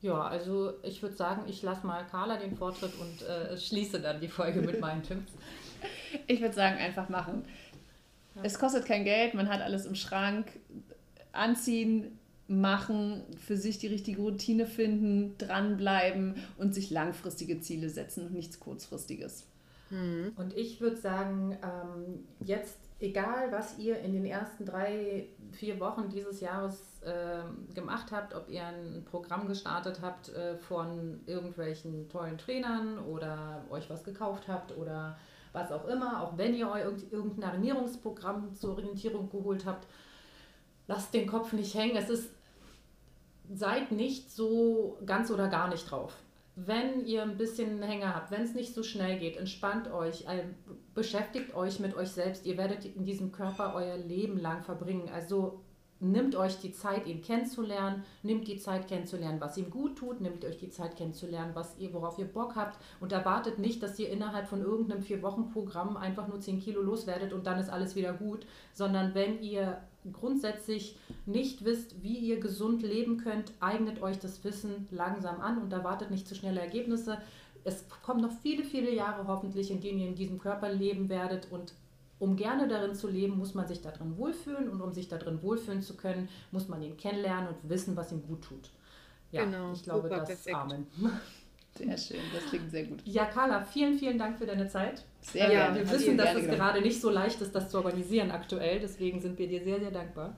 Ja, also ich würde sagen, ich lasse mal Carla den Vortritt und äh, schließe dann die Folge mit meinen Tipps. Ich würde sagen, einfach machen. Es kostet kein Geld, man hat alles im Schrank. Anziehen, machen, für sich die richtige Routine finden, dranbleiben und sich langfristige Ziele setzen und nichts kurzfristiges. Mhm. Und ich würde sagen, ähm, jetzt, egal was ihr in den ersten drei, vier Wochen dieses Jahres äh, gemacht habt, ob ihr ein Programm gestartet habt äh, von irgendwelchen tollen Trainern oder euch was gekauft habt oder was auch immer, auch wenn ihr euch irgendein Ernährungsprogramm zur Orientierung geholt habt, lasst den Kopf nicht hängen. Es ist, seid nicht so ganz oder gar nicht drauf wenn ihr ein bisschen Hänger habt, wenn es nicht so schnell geht, entspannt euch, äh, beschäftigt euch mit euch selbst. Ihr werdet in diesem Körper euer Leben lang verbringen. Also nimmt euch die Zeit, ihn kennenzulernen, nimmt die Zeit kennenzulernen, was ihm gut tut, nimmt euch die Zeit kennenzulernen, was ihr, worauf ihr Bock habt und erwartet nicht, dass ihr innerhalb von irgendeinem Vier-Wochen-Programm einfach nur 10 Kilo loswerdet und dann ist alles wieder gut, sondern wenn ihr grundsätzlich nicht wisst, wie ihr gesund leben könnt, eignet euch das Wissen langsam an und erwartet nicht zu schnelle Ergebnisse. Es kommen noch viele, viele Jahre hoffentlich, in denen ihr in diesem Körper leben werdet und um gerne darin zu leben, muss man sich darin wohlfühlen und um sich darin wohlfühlen zu können, muss man ihn kennenlernen und wissen, was ihm gut tut. Ja, genau, ich glaube, das perfekt. Amen. Sehr schön, das klingt sehr gut. Ja, Carla, vielen, vielen Dank für deine Zeit. Sehr gerne. Wir wissen, dass es gerade nicht so leicht ist, das zu organisieren aktuell. Deswegen sind wir dir sehr, sehr dankbar.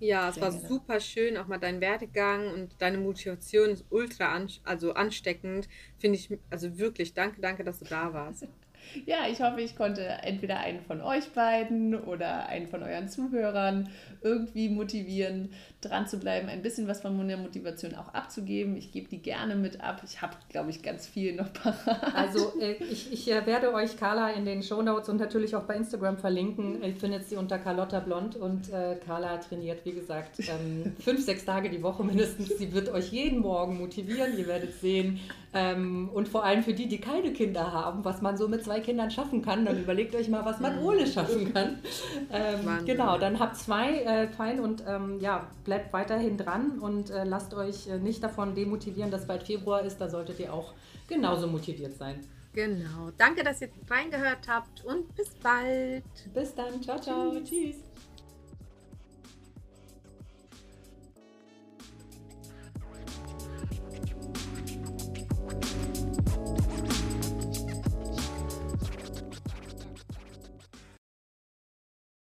Ja, es sehr war gerne. super schön, auch mal dein Werdegang und deine Motivation ist ultra an, also ansteckend. Finde ich, also wirklich, danke, danke, dass du da warst. Ja, ich hoffe, ich konnte entweder einen von euch beiden oder einen von euren Zuhörern irgendwie motivieren, dran zu bleiben, ein bisschen was von meiner Motivation auch abzugeben. Ich gebe die gerne mit ab. Ich habe, glaube ich, ganz viel noch parat. Also äh, ich, ich äh, werde euch Carla in den Shownotes und natürlich auch bei Instagram verlinken. Ihr findet sie unter Carlotta Blond und äh, Carla trainiert, wie gesagt, ähm, fünf, sechs Tage die Woche mindestens. Sie wird euch jeden Morgen motivieren. Ihr werdet sehen. Ähm, und vor allem für die, die keine Kinder haben, was man so mit zwei Kindern schaffen kann, dann überlegt euch mal, was man ohne schaffen kann. Ähm, genau, dann habt zwei äh, fein und ähm, ja, bleibt weiterhin dran und äh, lasst euch äh, nicht davon demotivieren, dass bald Februar ist. Da solltet ihr auch genauso motiviert sein. Genau. Danke, dass ihr reingehört habt und bis bald. Bis dann. Ciao, ciao. Tschüss. Tschüss.